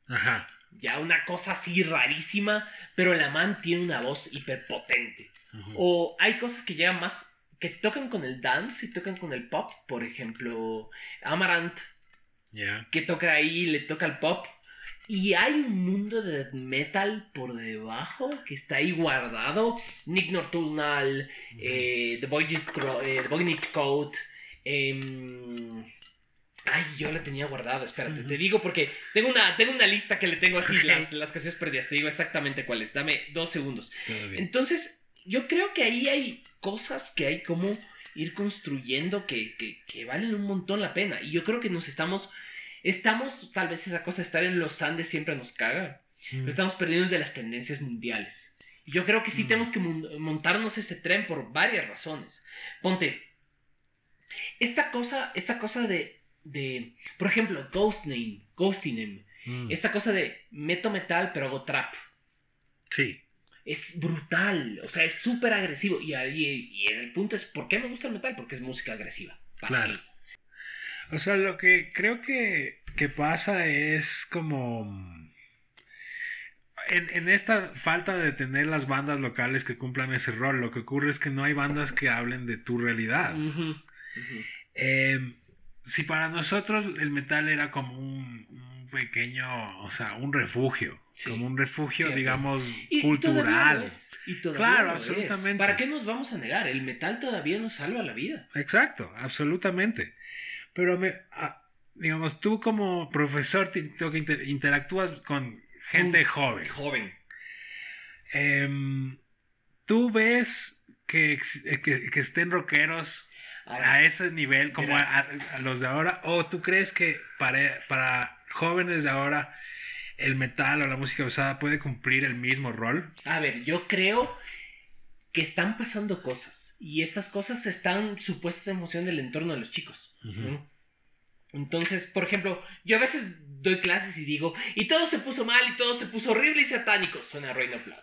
Ajá. Ya una cosa así rarísima, pero la man tiene una voz hiperpotente. O hay cosas que llegan más, que tocan con el dance y tocan con el pop. Por ejemplo, Amaranth, Ya. que toca ahí, le toca el pop. Y hay un mundo de death metal por debajo que está ahí guardado. Nick Nocturnal, eh, The Voynich Cro- eh, The Voynich Code. em, ay, yo la tenía guardada, espérate, Ujú. te digo porque tengo una, tengo una lista que le tengo así, las, las canciones perdidas. Te digo exactamente cuáles. Dame dos segundos. Entonces, yo creo que ahí hay cosas que hay como ir construyendo que, que, que valen un montón la pena. Y yo creo que nos estamos, estamos, tal vez esa cosa de estar en los Andes siempre nos caga. Mm. Lo estamos perdiendo de las tendencias mundiales. Y yo creo que sí Mm. tenemos que mon- montarnos ese tren por varias razones. Ponte, esta cosa, esta cosa de, de por ejemplo, Ghost Name, Ghosty Name, Mm. esta cosa de meto metal pero hago trap Sí. es brutal, o sea, es súper agresivo. Y, ahí- y el punto es, ¿por qué me gusta el metal? Porque es música agresiva. Claro. mí. O sea, lo que creo que, que pasa es como... En, en esta falta de tener las bandas locales que cumplan ese rol, lo que ocurre es que no hay bandas que hablen de tu realidad. Eh, si para nosotros el metal era como un, un pequeño, o sea, un refugio, Sí. como un refugio, Cierto. digamos, Y- cultural. es, y todavía Claro, es. absolutamente. ¿Para qué nos vamos a negar? El metal todavía nos salva la vida. Exacto, absolutamente. Pero me, digamos, tú como profesor te- te- inter- interactúas con gente Un- joven. Joven. Em, ¿Tú ves que, que, que estén rockeros A ese nivel como a, los de ahora? ¿O tú crees que para, para jóvenes de ahora el metal o la música pesada puede cumplir el mismo rol? A ver, yo creo que están pasando cosas y estas cosas están supuestas en función del entorno de los chicos. ¿no? Entonces, por ejemplo, yo a veces doy clases y digo, y todo se puso mal y todo se puso horrible y satánico, suena Rain of Blood.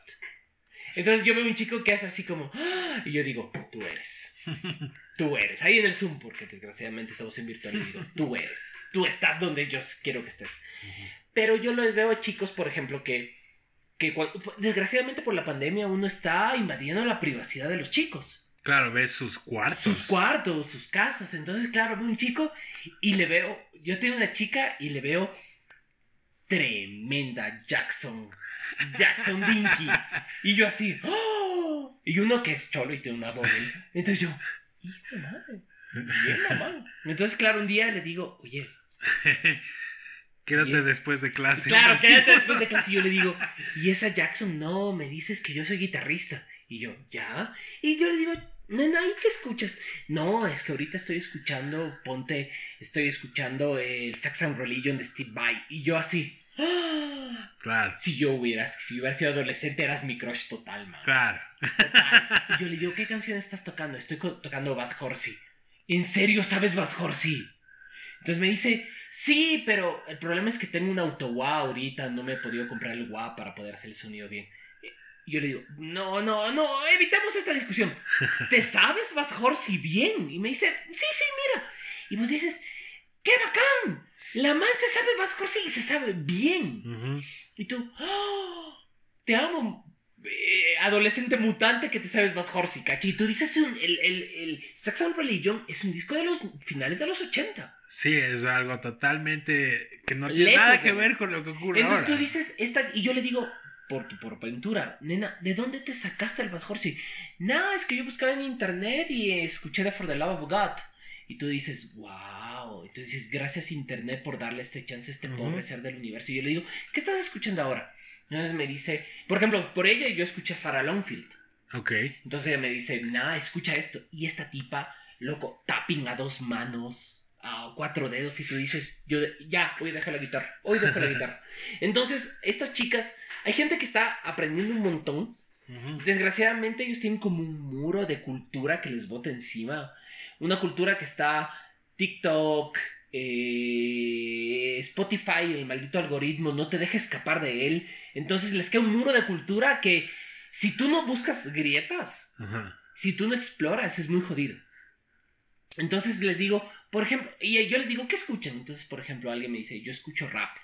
Entonces yo veo un chico que hace así como, "Ah", y yo digo, tú eres. *laughs* Tú eres. Ahí en el Zoom, porque desgraciadamente estamos en virtual, y *laughs* digo, tú eres. Tú estás donde yo quiero que estés. Pero yo lo veo a chicos, por ejemplo, que, que desgraciadamente por la pandemia uno está invadiendo la privacidad de los chicos. Claro, ves sus cuartos. Sus cuartos, sus casas. Entonces, claro, veo un chico y le veo, yo tengo una chica y le veo tremenda Jackson. Jackson Dinky. *laughs* Y yo así, ¡oh! Y uno que es cholo y tiene una doble. Entonces yo, hijo madre. Bien, mamá. Entonces, claro, un día le digo, oye, *laughs* Quédate después de clase. Claro, quédate después de clase. Y yo le digo, *laughs* ¿y esa Jackson? No, me dices que yo soy guitarrista. Y yo, ¿ya? Y yo le digo, nena, ¿y qué escuchas? No, es que ahorita estoy escuchando, ponte, estoy escuchando el Saxon Religion de Steve Vai. Y yo así. *gasps* Claro, si yo hubiera, si hubiera sido adolescente, eras mi crush total, man. claro. Total. *laughs* Y yo le digo, ¿qué canción estás tocando? Estoy tocando Bad Horsey. ¿En serio sabes Bad Horsey? Entonces me dice, sí, pero el problema es que tengo un auto wah ahorita, no me he podido comprar el wah para poder hacer el sonido bien. Y yo le digo, no, no, no, evitemos esta discusión. *laughs* ¿Te sabes Bad Horsey bien? Y me dice, sí, sí, mira. Y vos dices, ¡qué bacán! La man se sabe Bad Horsey y se sabe bien. Y tú, ¡oh! te amo, eh, adolescente mutante que te sabes Bad Horsey, cachi. Y tú dices, un- el, el, el Saxon Religion es un disco de los finales de los 80. Sí, es algo totalmente que no tiene Lejos nada que ver con lo que ocurre Entonces ahora. tú dices, esta, y yo le digo, por, por pintura, nena, ¿de dónde te sacaste el Bad Horsey? No, es que yo buscaba en internet y escuché de For the Love of God. Y tú dices, wow. Y tú dices, gracias Internet por darle este chance a este pobre ser del universo. Y yo le digo, ¿qué estás escuchando ahora? Entonces me dice, por ejemplo, por ella yo escuché a Sarah Longfield. Ok. Entonces ella me dice, nada, escucha esto. Y esta tipa, loco, tapping a dos manos, a cuatro dedos, y tú dices, yo de- ya, hoy dejo la guitarra, hoy dejo la guitarra. *laughs* Entonces, estas chicas, hay gente que está aprendiendo un montón. Desgraciadamente ellos tienen como un muro de cultura que les bota encima. Una cultura que está TikTok, eh, Spotify, el maldito algoritmo, no te deja escapar de él. Entonces les queda un muro de cultura que si tú no buscas grietas, Ajá. si tú no exploras, es muy jodido. Entonces les digo, por ejemplo, y yo les digo, ¿qué escuchan? Entonces, por ejemplo, alguien me dice, yo escucho rap.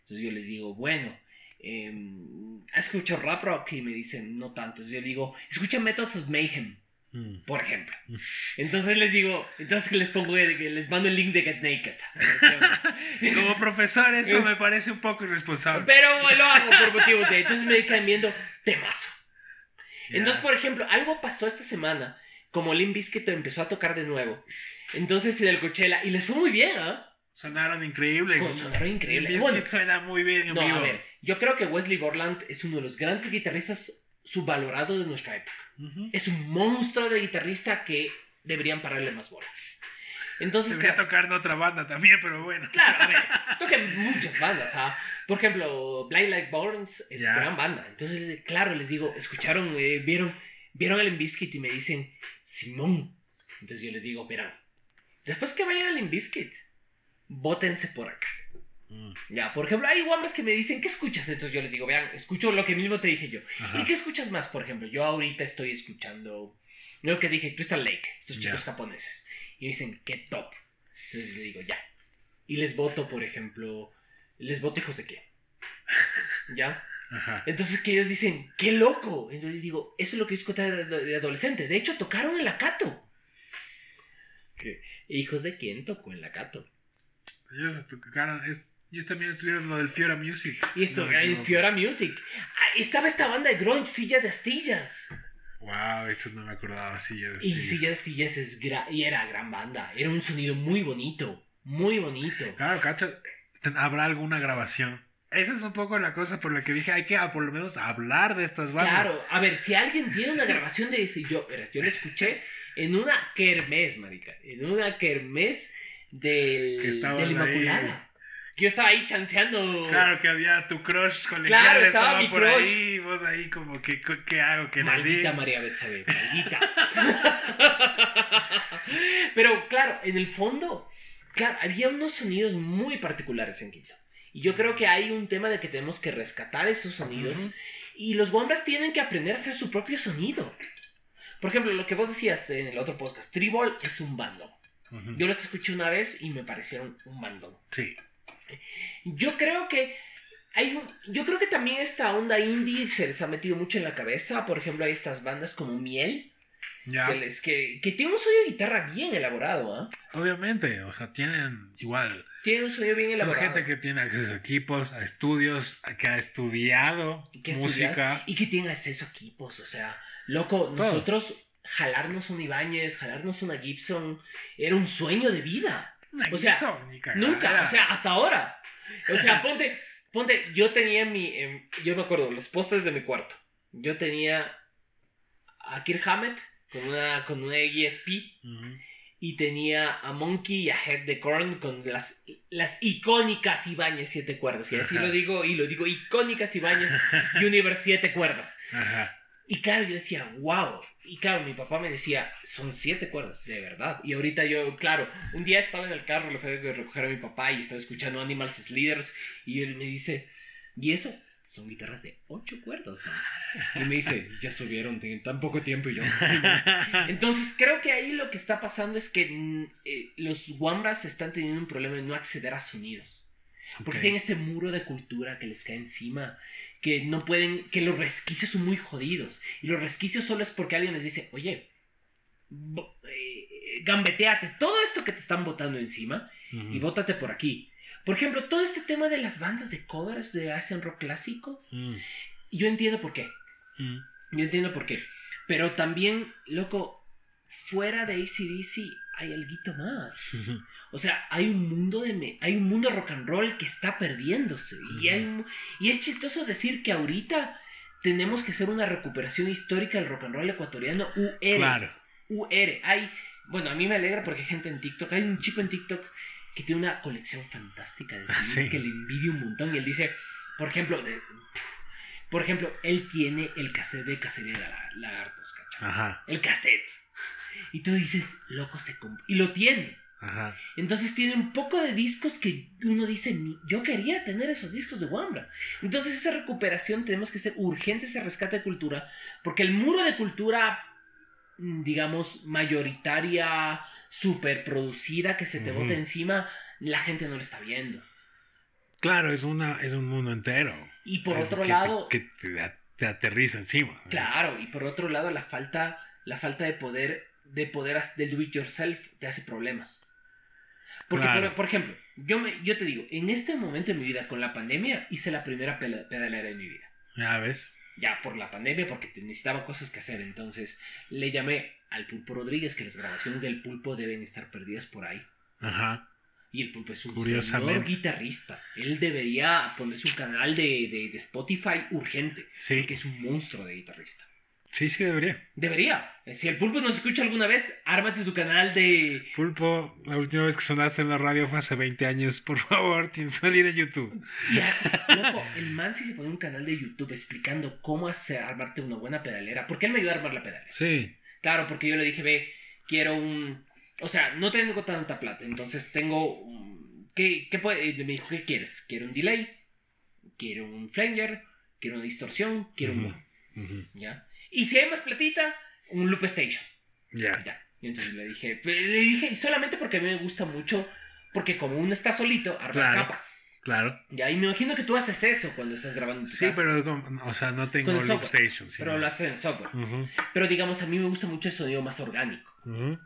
Entonces yo les digo, bueno, eh, escucho rap rock y me dicen, no tanto. Entonces yo digo, escucha Methods of Mayhem, Mm. por ejemplo. Entonces les digo, entonces les pongo, les mando el link de Get Naked. *laughs* Como profesor, eso *laughs* me parece un poco irresponsable. Pero lo hago por motivos de... Entonces me quedan viendo temazo. Ya. Entonces, por ejemplo, algo pasó esta semana, como Limp Bizkit empezó a tocar de nuevo. Entonces, en el Coachella, y les fue muy bien, ¿ah? Sonaron increíble. Con- sonaron increíble. Bueno. Suena muy bien en No, vivo. a ver, yo creo que Wesley Borland es uno de los grandes guitarristas subvalorados de nuestra época. Es un monstruo de guitarrista que deberían pararle más bola. Entonces, Debería claro, tocar en otra banda también, pero bueno. claro, a ver, *laughs* tocan muchas bandas, ¿ah? Por ejemplo, Blind Like Burns es Ya. gran banda. Entonces, claro, les digo, escucharon, eh, vieron, vieron el Limbiskit y me dicen, Simón. Entonces yo les digo, verán, después que vayan al Limbiskit, bótense por acá. Mm. Ya, por ejemplo, hay guambras que me dicen, ¿qué escuchas? Entonces yo les digo, vean, escucho lo que mismo te dije yo. Ajá. ¿Y qué escuchas más? Por ejemplo, yo ahorita estoy escuchando lo que dije, Crystal Lake, estos chicos japoneses. Y me dicen, qué top. Entonces le digo, ya. Y les voto, por ejemplo, les voto hijos de qué. *laughs* ¿Ya? Ajá. Entonces que ellos dicen, qué loco. Entonces yo digo, eso es lo que yo escuché de, de adolescente. De hecho, tocaron en la Cato. ¿Qué? ¿Hijos de quién tocó en la Cato? Ellos tocaron. es- ellos también estuvieron lo del Fiora Music. Y esto No equivoco. Fiora Music. Ah, estaba esta banda de grunge, Silla de Astillas. Wow, esto no me acordaba. Silla de Y Astillas. Silla de Astillas es gra- y era gran banda. Era un sonido muy bonito. Muy bonito. Claro, cacho. ¿Habrá alguna grabación? Esa es un poco la cosa por la que dije, hay que ah, por lo menos hablar de estas bandas. Claro, a ver, si alguien tiene una grabación de ese, yo, yo la escuché en una kermés, marica. En una kermés del, Que de estaban la ahí. Que yo estaba ahí chanceando. Claro, que había tu crush colegial, Claro, estaba estaba mi por crush. ahí, vos ahí como que, ¿qué, hago? ¿Qué le Maldita? María Betsabe, maldita. *laughs* Pero claro, en el fondo, claro, había unos sonidos muy particulares en Quito. Y yo creo que hay un tema de que tenemos que rescatar esos sonidos. Y los Wombats tienen que aprender a hacer su propio sonido. Por ejemplo, lo que vos decías en el otro podcast, Tribal es un. Ujú. Yo los escuché una vez y me parecieron un bandón. Sí. Yo creo que hay un- yo creo que también esta onda indie se les ha metido mucho en la cabeza. Por ejemplo, hay estas bandas como Miel, Ya. que, les, que, que tienen un sonido de guitarra bien elaborado, ¿ah? Obviamente, o sea, tienen igual. Tienen un sonido bien Son elaborado. gente que tiene acceso a equipos, a estudios, a que ha estudiado que música. estudiar y que tienen acceso a equipos. O sea, loco, nosotros jalarnos un Ibáñez, jalarnos una Gibson, era un sueño de vida. O sea. Nunca, o sea, hasta ahora. O sea, *laughs* ponte, ponte, yo tenía mi, em, yo me acuerdo, los pósters de mi cuarto. Yo tenía a Kirk Hammett con una, con una ESP y tenía a Monkey y a Head the Corn con las, las icónicas Ibáñez siete cuerdas. Y así Ajá. lo digo, y lo digo, icónicas Ibáñez *laughs* Universe siete cuerdas. Ajá. Y claro, yo decía, wow. Y claro, mi papá me decía, son siete cuerdas, de verdad. Y ahorita yo, claro, un día estaba en el carro, le fui a recoger a mi papá y estaba escuchando Animals Leaders. Y él me dice, ¿y eso? Son guitarras de ocho cuerdas, man". Y me dice, ya subieron en tan poco tiempo. Y yo. *laughs* Entonces creo que ahí lo que está pasando es que mm, eh, los Wambras están teniendo un problema de no acceder a sonidos. Porque Ok. tienen este muro de cultura que les cae encima, que no pueden, que los resquicios son muy jodidos. Y los resquicios solo es porque alguien les dice, oye, bo- eh, gambeteate todo esto que te están botando encima y bótate por aquí. Por ejemplo, todo este tema de las bandas de covers de Asian rock clásico, Mm. yo entiendo por qué. Mm. Yo entiendo por qué. Pero también, loco, fuera de ACDC hay algo más. O sea, hay un mundo de me- hay un mundo de rock and roll que está perdiéndose. Y, hay un- y es chistoso decir que ahorita tenemos que hacer una recuperación histórica del rock and roll ecuatoriano UR. Claro. UR. Hay, bueno, a mí me alegra porque hay gente en TikTok. Hay un chico en TikTok que tiene una colección fantástica de CDs Sí. que le envidia un montón. Y él dice, por ejemplo, de- por ejemplo, él tiene el cassette de Cacería de la- Lagartos, ¿cachai? Ajá. El cassette. Y tú dices, loco, se comp-". Y lo tiene. Ajá. Entonces tiene un poco de discos que uno dice, "Mi- yo quería tener esos discos de Wambra. Entonces esa recuperación tenemos que ser urgente, ese rescate de cultura, porque el muro de cultura, mm, digamos, mayoritaria, super producida, que se te Ujú. bota encima, la gente no lo está viendo. Claro, es, una, es un mundo entero. Y por Es otro que lado, Que te, te aterriza encima. claro, y por otro lado la falta, la falta de poder, de poder del do it yourself te hace problemas. Porque, Claro. por, por ejemplo, yo, me, yo te digo, en este momento de mi vida, con la pandemia, hice la primera pedalera de mi vida. Ya ves. Ya por la pandemia, porque necesitaba cosas que hacer. Entonces le llamé al Pulpo Rodríguez, que las grabaciones del Pulpo deben estar perdidas por ahí. Ajá. Y el Pulpo es un señor guitarrista. Él debería poner su canal de, de- de Spotify urgente, Sí. que es un monstruo de guitarrista. Sí, sí, debería. Debería. Si el Pulpo nos escucha alguna vez, ármate tu canal de... Pulpo, la última vez que sonaste en la radio fue hace 20 años. Por favor, *laughs* tienes que salir a YouTube. Y hace- loco, el man sí se pone un canal de YouTube explicando cómo hacer, armarte una buena pedalera. Porque él me ayudó a armar la pedalera. Sí. Claro, porque yo le dije, ve, quiero un... O sea, no tengo tanta plata, entonces tengo... ¿Qué, qué puede? Me dijo, ¿qué quieres? Quiero un delay, quiero un flanger, quiero una distorsión, quiero un... Ujú. mono", Ujú. ¿Ya? Y si hay más platita, un loop station. Ya. Ya. Y entonces le dije, pues, le dije, solamente porque a mí me gusta mucho, porque como uno está solito, arma Claro. capas. Claro. Ya, y me imagino que tú haces eso cuando estás grabando en tu Sí, casa. pero, o sea, no tengo loop station. Pero lo haces en software. Ujú. Pero digamos, a mí me gusta mucho el sonido más orgánico. ¿m?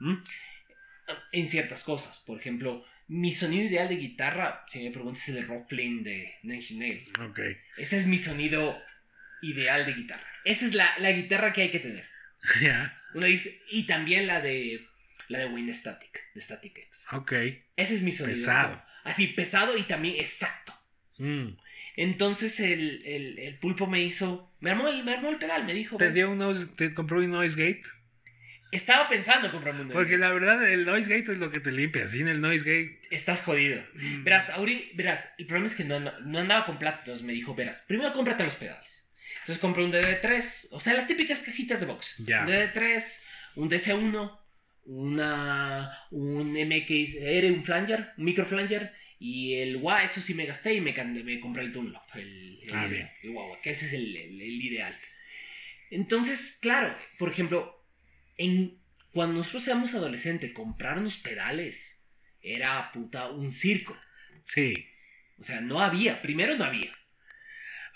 En ciertas cosas. Por ejemplo, mi sonido ideal de guitarra, si me preguntas, es el Flynn de Inch Nails. Ok. Ese es mi sonido ideal de guitarra. Esa es la, la guitarra que hay que tener. *laughs* Ya. Uno dice, y también la de la de Wayne Static, de Static X. Ok. Ese es mi sonido. Pesado. Así, pesado y también exacto. Mm. Entonces el, el- el pulpo me hizo, me armó, el, me armó el pedal, me dijo, ¿Te dio un noise, te compró un noise gate? Estaba pensando comprarme un noise Porque gate. la verdad, el noise gate es lo que te limpia. Sin el noise gate. Estás jodido. mm, Verás, Auri, verás, el problema es que no, no, no andaba con entonces me dijo, verás, primero cómprate los pedales. Entonces compré un DD3, o sea, las típicas cajitas de box. Ya. Un DD3, un DC1, una, un MXR, un flanger, un micro flanger, y el WA, eso sí me gasté y me, me compré el Dunlop, el, el, Ah, bien. el Wawa, que ese es el, el- el ideal. Entonces, claro, por ejemplo, en, cuando nosotros éramos adolescentes, comprarnos pedales era puta un circo. Sí. O sea, no había. Primero no había.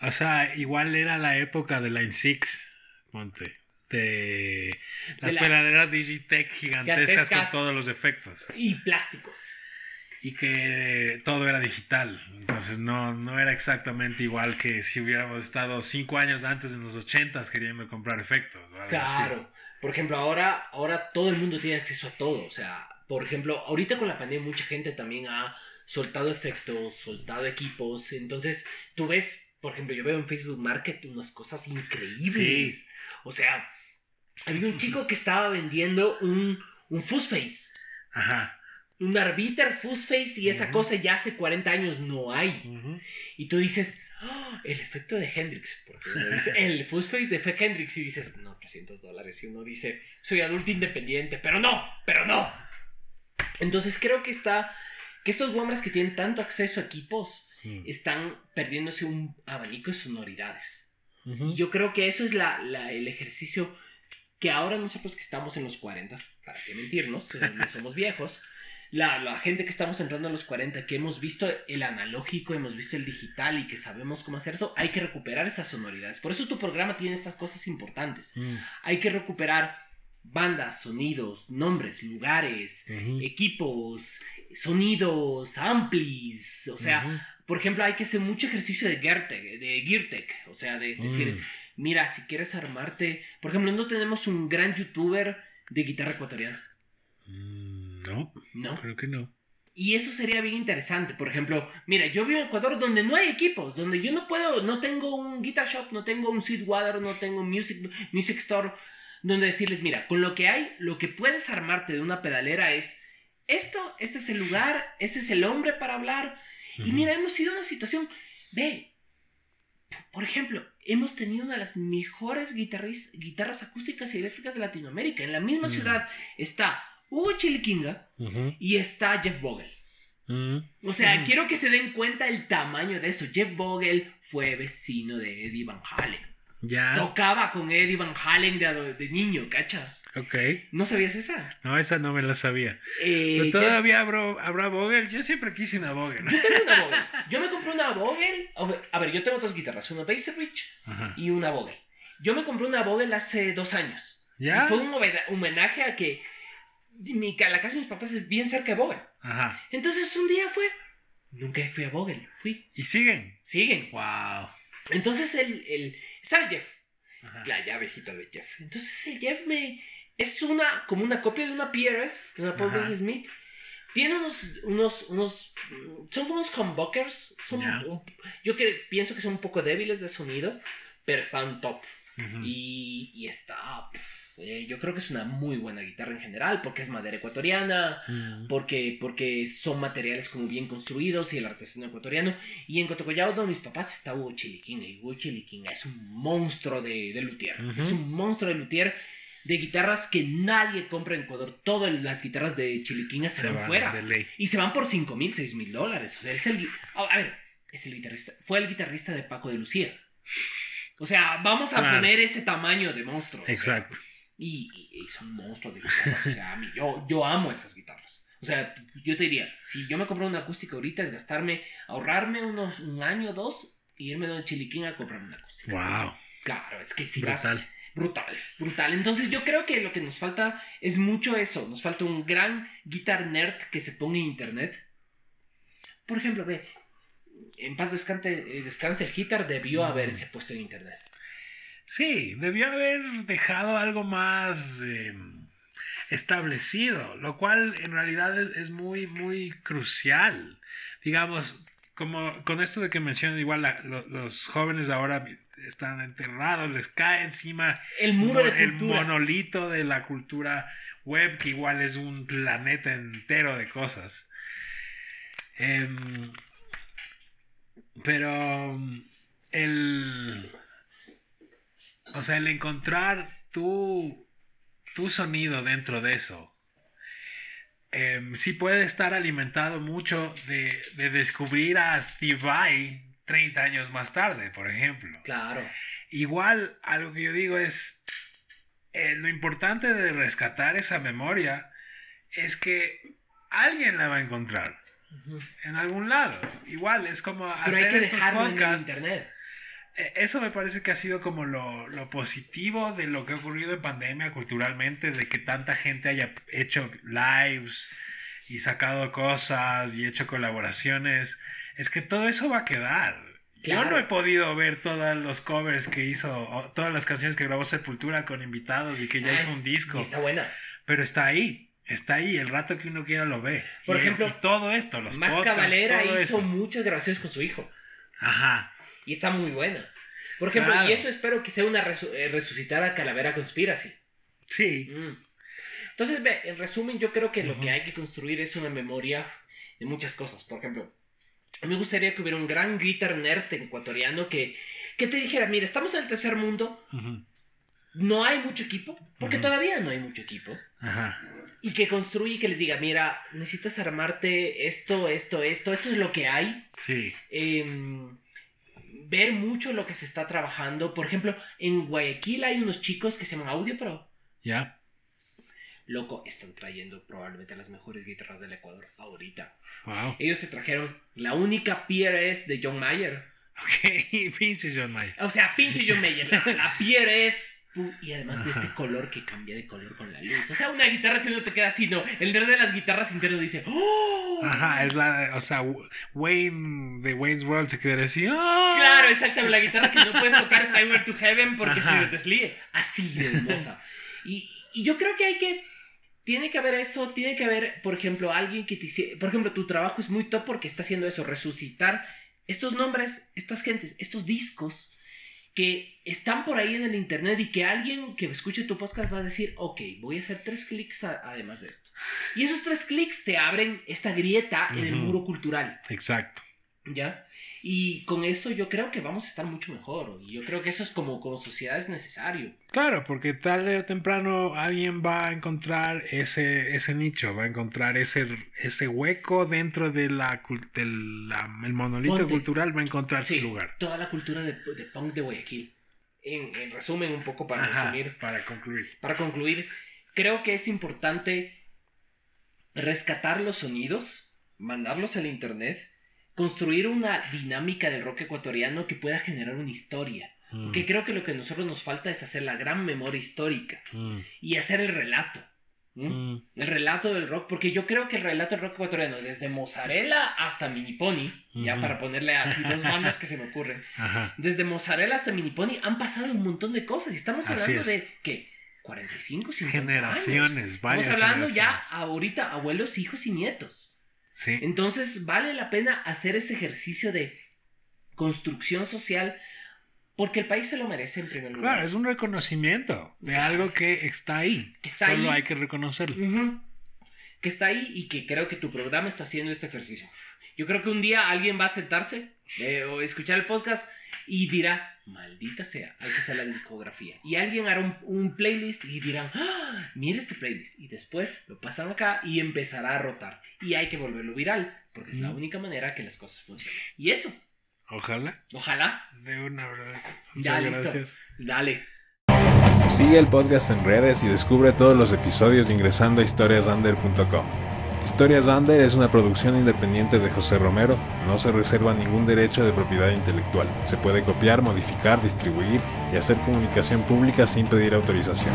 O sea, igual era la época de Line 6. Ponte. De las la- peladeras Digitech gigantescas, con todos los efectos. Y plásticos. Y que todo era digital. Entonces no, no era exactamente igual que si hubiéramos estado cinco años antes en los 80s queriendo comprar efectos. así. Claro. Por ejemplo, ahora, ahora todo el mundo tiene acceso a todo. O sea, por ejemplo, ahorita con la pandemia mucha gente también ha soltado efectos, soltado equipos. Entonces, tú ves, por ejemplo, yo veo en Facebook Market unas cosas increíbles. Sí. O sea, había un chico que estaba vendiendo un, un Fuzz. Ajá. Un Arbiter Fuzz y esa cosa ya hace 40 años no hay. Y tú dices, "Ah, el efecto de Hendrix. Porque uno dice, el Fuzz de Fe Hendrix. Y dices, no, 300 dólares. Y uno dice, soy adulto independiente. Pero no, pero no. Entonces creo que está. Que estos guambras que tienen tanto acceso a equipos Mm. están perdiéndose un abanico de sonoridades. Ujú. Y yo creo que eso es la, la- el ejercicio que ahora nosotros que estamos en los 40, para qué mentirnos, eh, no *laughs* somos viejos, la, la gente que estamos entrando a los 40, que hemos visto el analógico, hemos visto el digital y que sabemos cómo hacer eso, hay que recuperar esas sonoridades. Por eso tu programa tiene estas cosas importantes. Mm. Hay que recuperar bandas, sonidos, nombres, lugares, Ujú. equipos, sonidos, amplis, o sea, Ujú. Por ejemplo, hay que hacer mucho ejercicio de Geartech, de Geartech, o sea, de decir, Mm. mira, si quieres armarte, por ejemplo, no tenemos un gran youtuber de guitarra ecuatoriana, Mm, No, ¿no? creo que no. Y eso sería bien interesante, por ejemplo, mira, yo vivo en Ecuador donde no hay equipos, donde yo no puedo, no tengo un guitar shop, no tengo un Seedwater, no tengo un music, music store, donde decirles, mira, con lo que hay, lo que puedes armarte de una pedalera es esto, este es el lugar, este es el hombre para hablar, Y mira, hemos sido una situación, ve, por ejemplo, hemos tenido una de las mejores guitarris- guitarras acústicas y eléctricas de Latinoamérica. En la misma Mm. ciudad está Hugo Chiliquinga y está Jeff Vogel. Mm. O sea, Ujú. quiero que se den cuenta el tamaño de eso. Jeff Vogel fue vecino de Eddie Van Halen. Ya. Tocaba con Eddie Van Halen de, de niño, ¿cacha? Ok. ¿No sabías esa? No, esa no me la sabía. Eh, Pero todavía habrá, habrá Vogel. Yo siempre quise una Vogel. Yo tengo una Vogel. *laughs* Yo me compré una Vogel. A ver, yo tengo dos guitarras, una Bass Rich Ajá. y una Vogel. Yo me compré una Vogel hace dos años. ¿Ya? Y fue un homen- homenaje a que mi, la casa de mis papás es bien cerca de Vogel. Ajá. Entonces un día fue. Nunca fui a Vogel, fui. ¿Y siguen? Siguen. Wow. Entonces el, el estaba el Jeff. Ajá. Ya, ya viejito el Jeff. Entonces el Jeff me. Es una. como una copia de una PRS, de una Paul Ajá. Smith. Tiene unos. unos. unos. son como unos humbuckers. Son un- yo que, pienso que son un poco débiles de sonido. Pero están top. Ujú. Y, y está. eh, yo creo que es una muy buena guitarra en general. Porque es madera ecuatoriana. Mm. Porque, porque son materiales como bien construidos y el artesano ecuatoriano. Y en Cotocollao, donde mis papás, está Hugo Chiliquinga. Y Hugo Chiliquinga es un monstruo de, de luthier. Es un monstruo de luthier de guitarras que nadie compra en Ecuador. Todas las guitarras de Chiliquinga se, Se van van fuera. Y se van por 5 mil, 6 mil dólares. O sea, es el. A a ver, es el guitarrista. Fue el guitarrista de Paco de Lucía. O sea, vamos a Claro. poner ese tamaño de monstruo. o sea, Exacto. y, y- y son monstruos de guitarras. O sea, a mí, yo, yo amo esas guitarras. O sea, yo te diría, si yo me compro una acústica ahorita es gastarme, ahorrarme unos un año o dos y irme donde Chiliquín a comprarme una acústica. Wow. Claro, es que si vas- Brutal. brutal. Entonces yo creo que lo que nos falta es mucho eso. Nos falta un gran guitar nerd que se ponga en internet. Por ejemplo, ve, en paz descanse, eh, descanse el guitar debió Mm. haberse puesto en internet. Sí, debió haber dejado algo más eh, establecido, lo cual en realidad es, es muy, muy crucial. Digamos, como con esto de que mencionan igual la- lo- los jóvenes ahora están enterrados, les cae encima El muro de el cultura. monolito de la cultura web, que igual es un planeta entero de cosas. Em, pero el. O sea, el encontrar tu, tu sonido dentro de eso. em, sí puede estar alimentado mucho de, de descubrir a Steve Vai 30 años más tarde, por ejemplo. Claro. Igual, algo que yo digo es, eh, lo importante de rescatar esa memoria es que alguien la va a encontrar en algún lado. Igual, es como Pero hacer hay que estos en internet. Eh, Eso me parece que ha sido como lo, lo positivo de lo que ha ocurrido en pandemia culturalmente, de que tanta gente haya hecho lives y sacado cosas y hecho colaboraciones. Es que todo eso va a quedar. Yo no he podido ver todos los covers que hizo, todas las canciones que grabó Sepultura con invitados y que ya Ah, hizo un disco, y Está buena. pero está ahí. Está ahí, el rato que uno quiera lo ve. Por Y- ejemplo, y todo esto, los Más podcasts, Cabalera hizo eso. muchas grabaciones con su hijo. Ajá. Y están muy buenas. Por ejemplo, Claro. y eso espero que sea una resu- eh, resucitar a Calavera Conspiracy. Sí. Mm. Entonces, ve, en resumen, yo creo que lo que hay que construir es una memoria de muchas cosas. Por ejemplo, me gustaría que hubiera un gran guitar nerd ecuatoriano que, que te dijera, mira, estamos en el tercer mundo, no hay mucho equipo, porque todavía no hay mucho equipo. Ajá. Y que construya y que les diga, mira, necesitas armarte esto, esto, esto, esto es lo que hay. Sí. Em, ver mucho lo que se está trabajando. Por ejemplo, en Guayaquil hay unos chicos que se llaman Audio Pro. Ya. Loco, están trayendo probablemente las mejores guitarras del Ecuador ahorita. Wow. Ellos se trajeron la única PRS de John Mayer. Ok, *laughs* pinche John Mayer. O sea, pinche John Mayer, la, la PRS. pu- Y además de este color que cambia de color con la luz. O sea, una guitarra que no te queda así, no. El nerd de las guitarras interno dice, ¡Oh! Ajá, es la, o sea, Wayne de Wayne's World se quedaría así. ¡ah! Claro, exactamente. La guitarra que no puedes tocar Skyward to Heaven porque Ajá. se deslíe. Así de hermosa. Y, y yo creo que hay que. Tiene que haber eso, tiene que haber, por ejemplo, alguien que te Por ejemplo, tu trabajo es muy top porque está haciendo eso, resucitar estos nombres, estas gentes, estos discos que están por ahí en el internet y que alguien que escuche tu podcast va a decir, ok, voy a hacer tres clics a- además de esto. Y esos tres clics te abren esta grieta en el muro cultural. Exacto. ¿Ya? Y con eso yo creo que vamos a estar mucho mejor. Y yo creo que eso es como, como sociedad es necesario. Claro, porque tarde o temprano alguien va a encontrar ese, ese nicho, va a encontrar ese, ese hueco dentro de la, del la- el monolito Ponte. cultural, va a encontrar Sí, su lugar. toda la cultura de, de punk de Guayaquil. En, en resumen, un poco para Ajá, resumir, para concluir. para concluir, creo que es importante rescatar los sonidos, mandarlos al internet, construir una dinámica del rock ecuatoriano que pueda generar una historia. Mm, Porque creo que lo que a nosotros nos falta es hacer la gran memoria histórica mm, y hacer el relato. mm. El relato del rock, porque yo creo que el relato del rock ecuatoriano, desde Mozzarella hasta Mini Pony, ya Ujú. para ponerle así dos bandas que se me ocurren, *laughs* Ajá. desde Mozzarella hasta Mini Pony han pasado un montón de cosas y estamos hablando es. de, ¿qué? 45, 50 Generaciones, años. varias Estamos hablando ya ahorita abuelos, hijos y nietos. Sí. Entonces vale la pena hacer ese ejercicio de construcción social porque el país se lo merece en primer lugar. Claro, es un reconocimiento de algo que está ahí. Que está Solo ahí. hay que reconocerlo. Que está ahí y que creo que tu programa está haciendo este ejercicio. Yo creo que un día alguien va a sentarse eh, o escuchar el podcast y dirá, maldita sea, hay que hacer la discografía. Y alguien hará un, un playlist y dirán, ¡Ah! mira este playlist. Y después lo pasan acá y empezará a rotar. Y hay que volverlo viral, porque es la única manera que las cosas funcionan. Y eso, Ojalá. ojalá, De una, verdad. Ya, listo. gracias. dale. Sigue el podcast en redes y descubre todos los episodios ingresando a historiasander.com. Historias Under es una producción independiente de José Romero. No se reserva ningún derecho de propiedad intelectual. Se puede copiar, modificar, distribuir y hacer comunicación pública sin pedir autorización.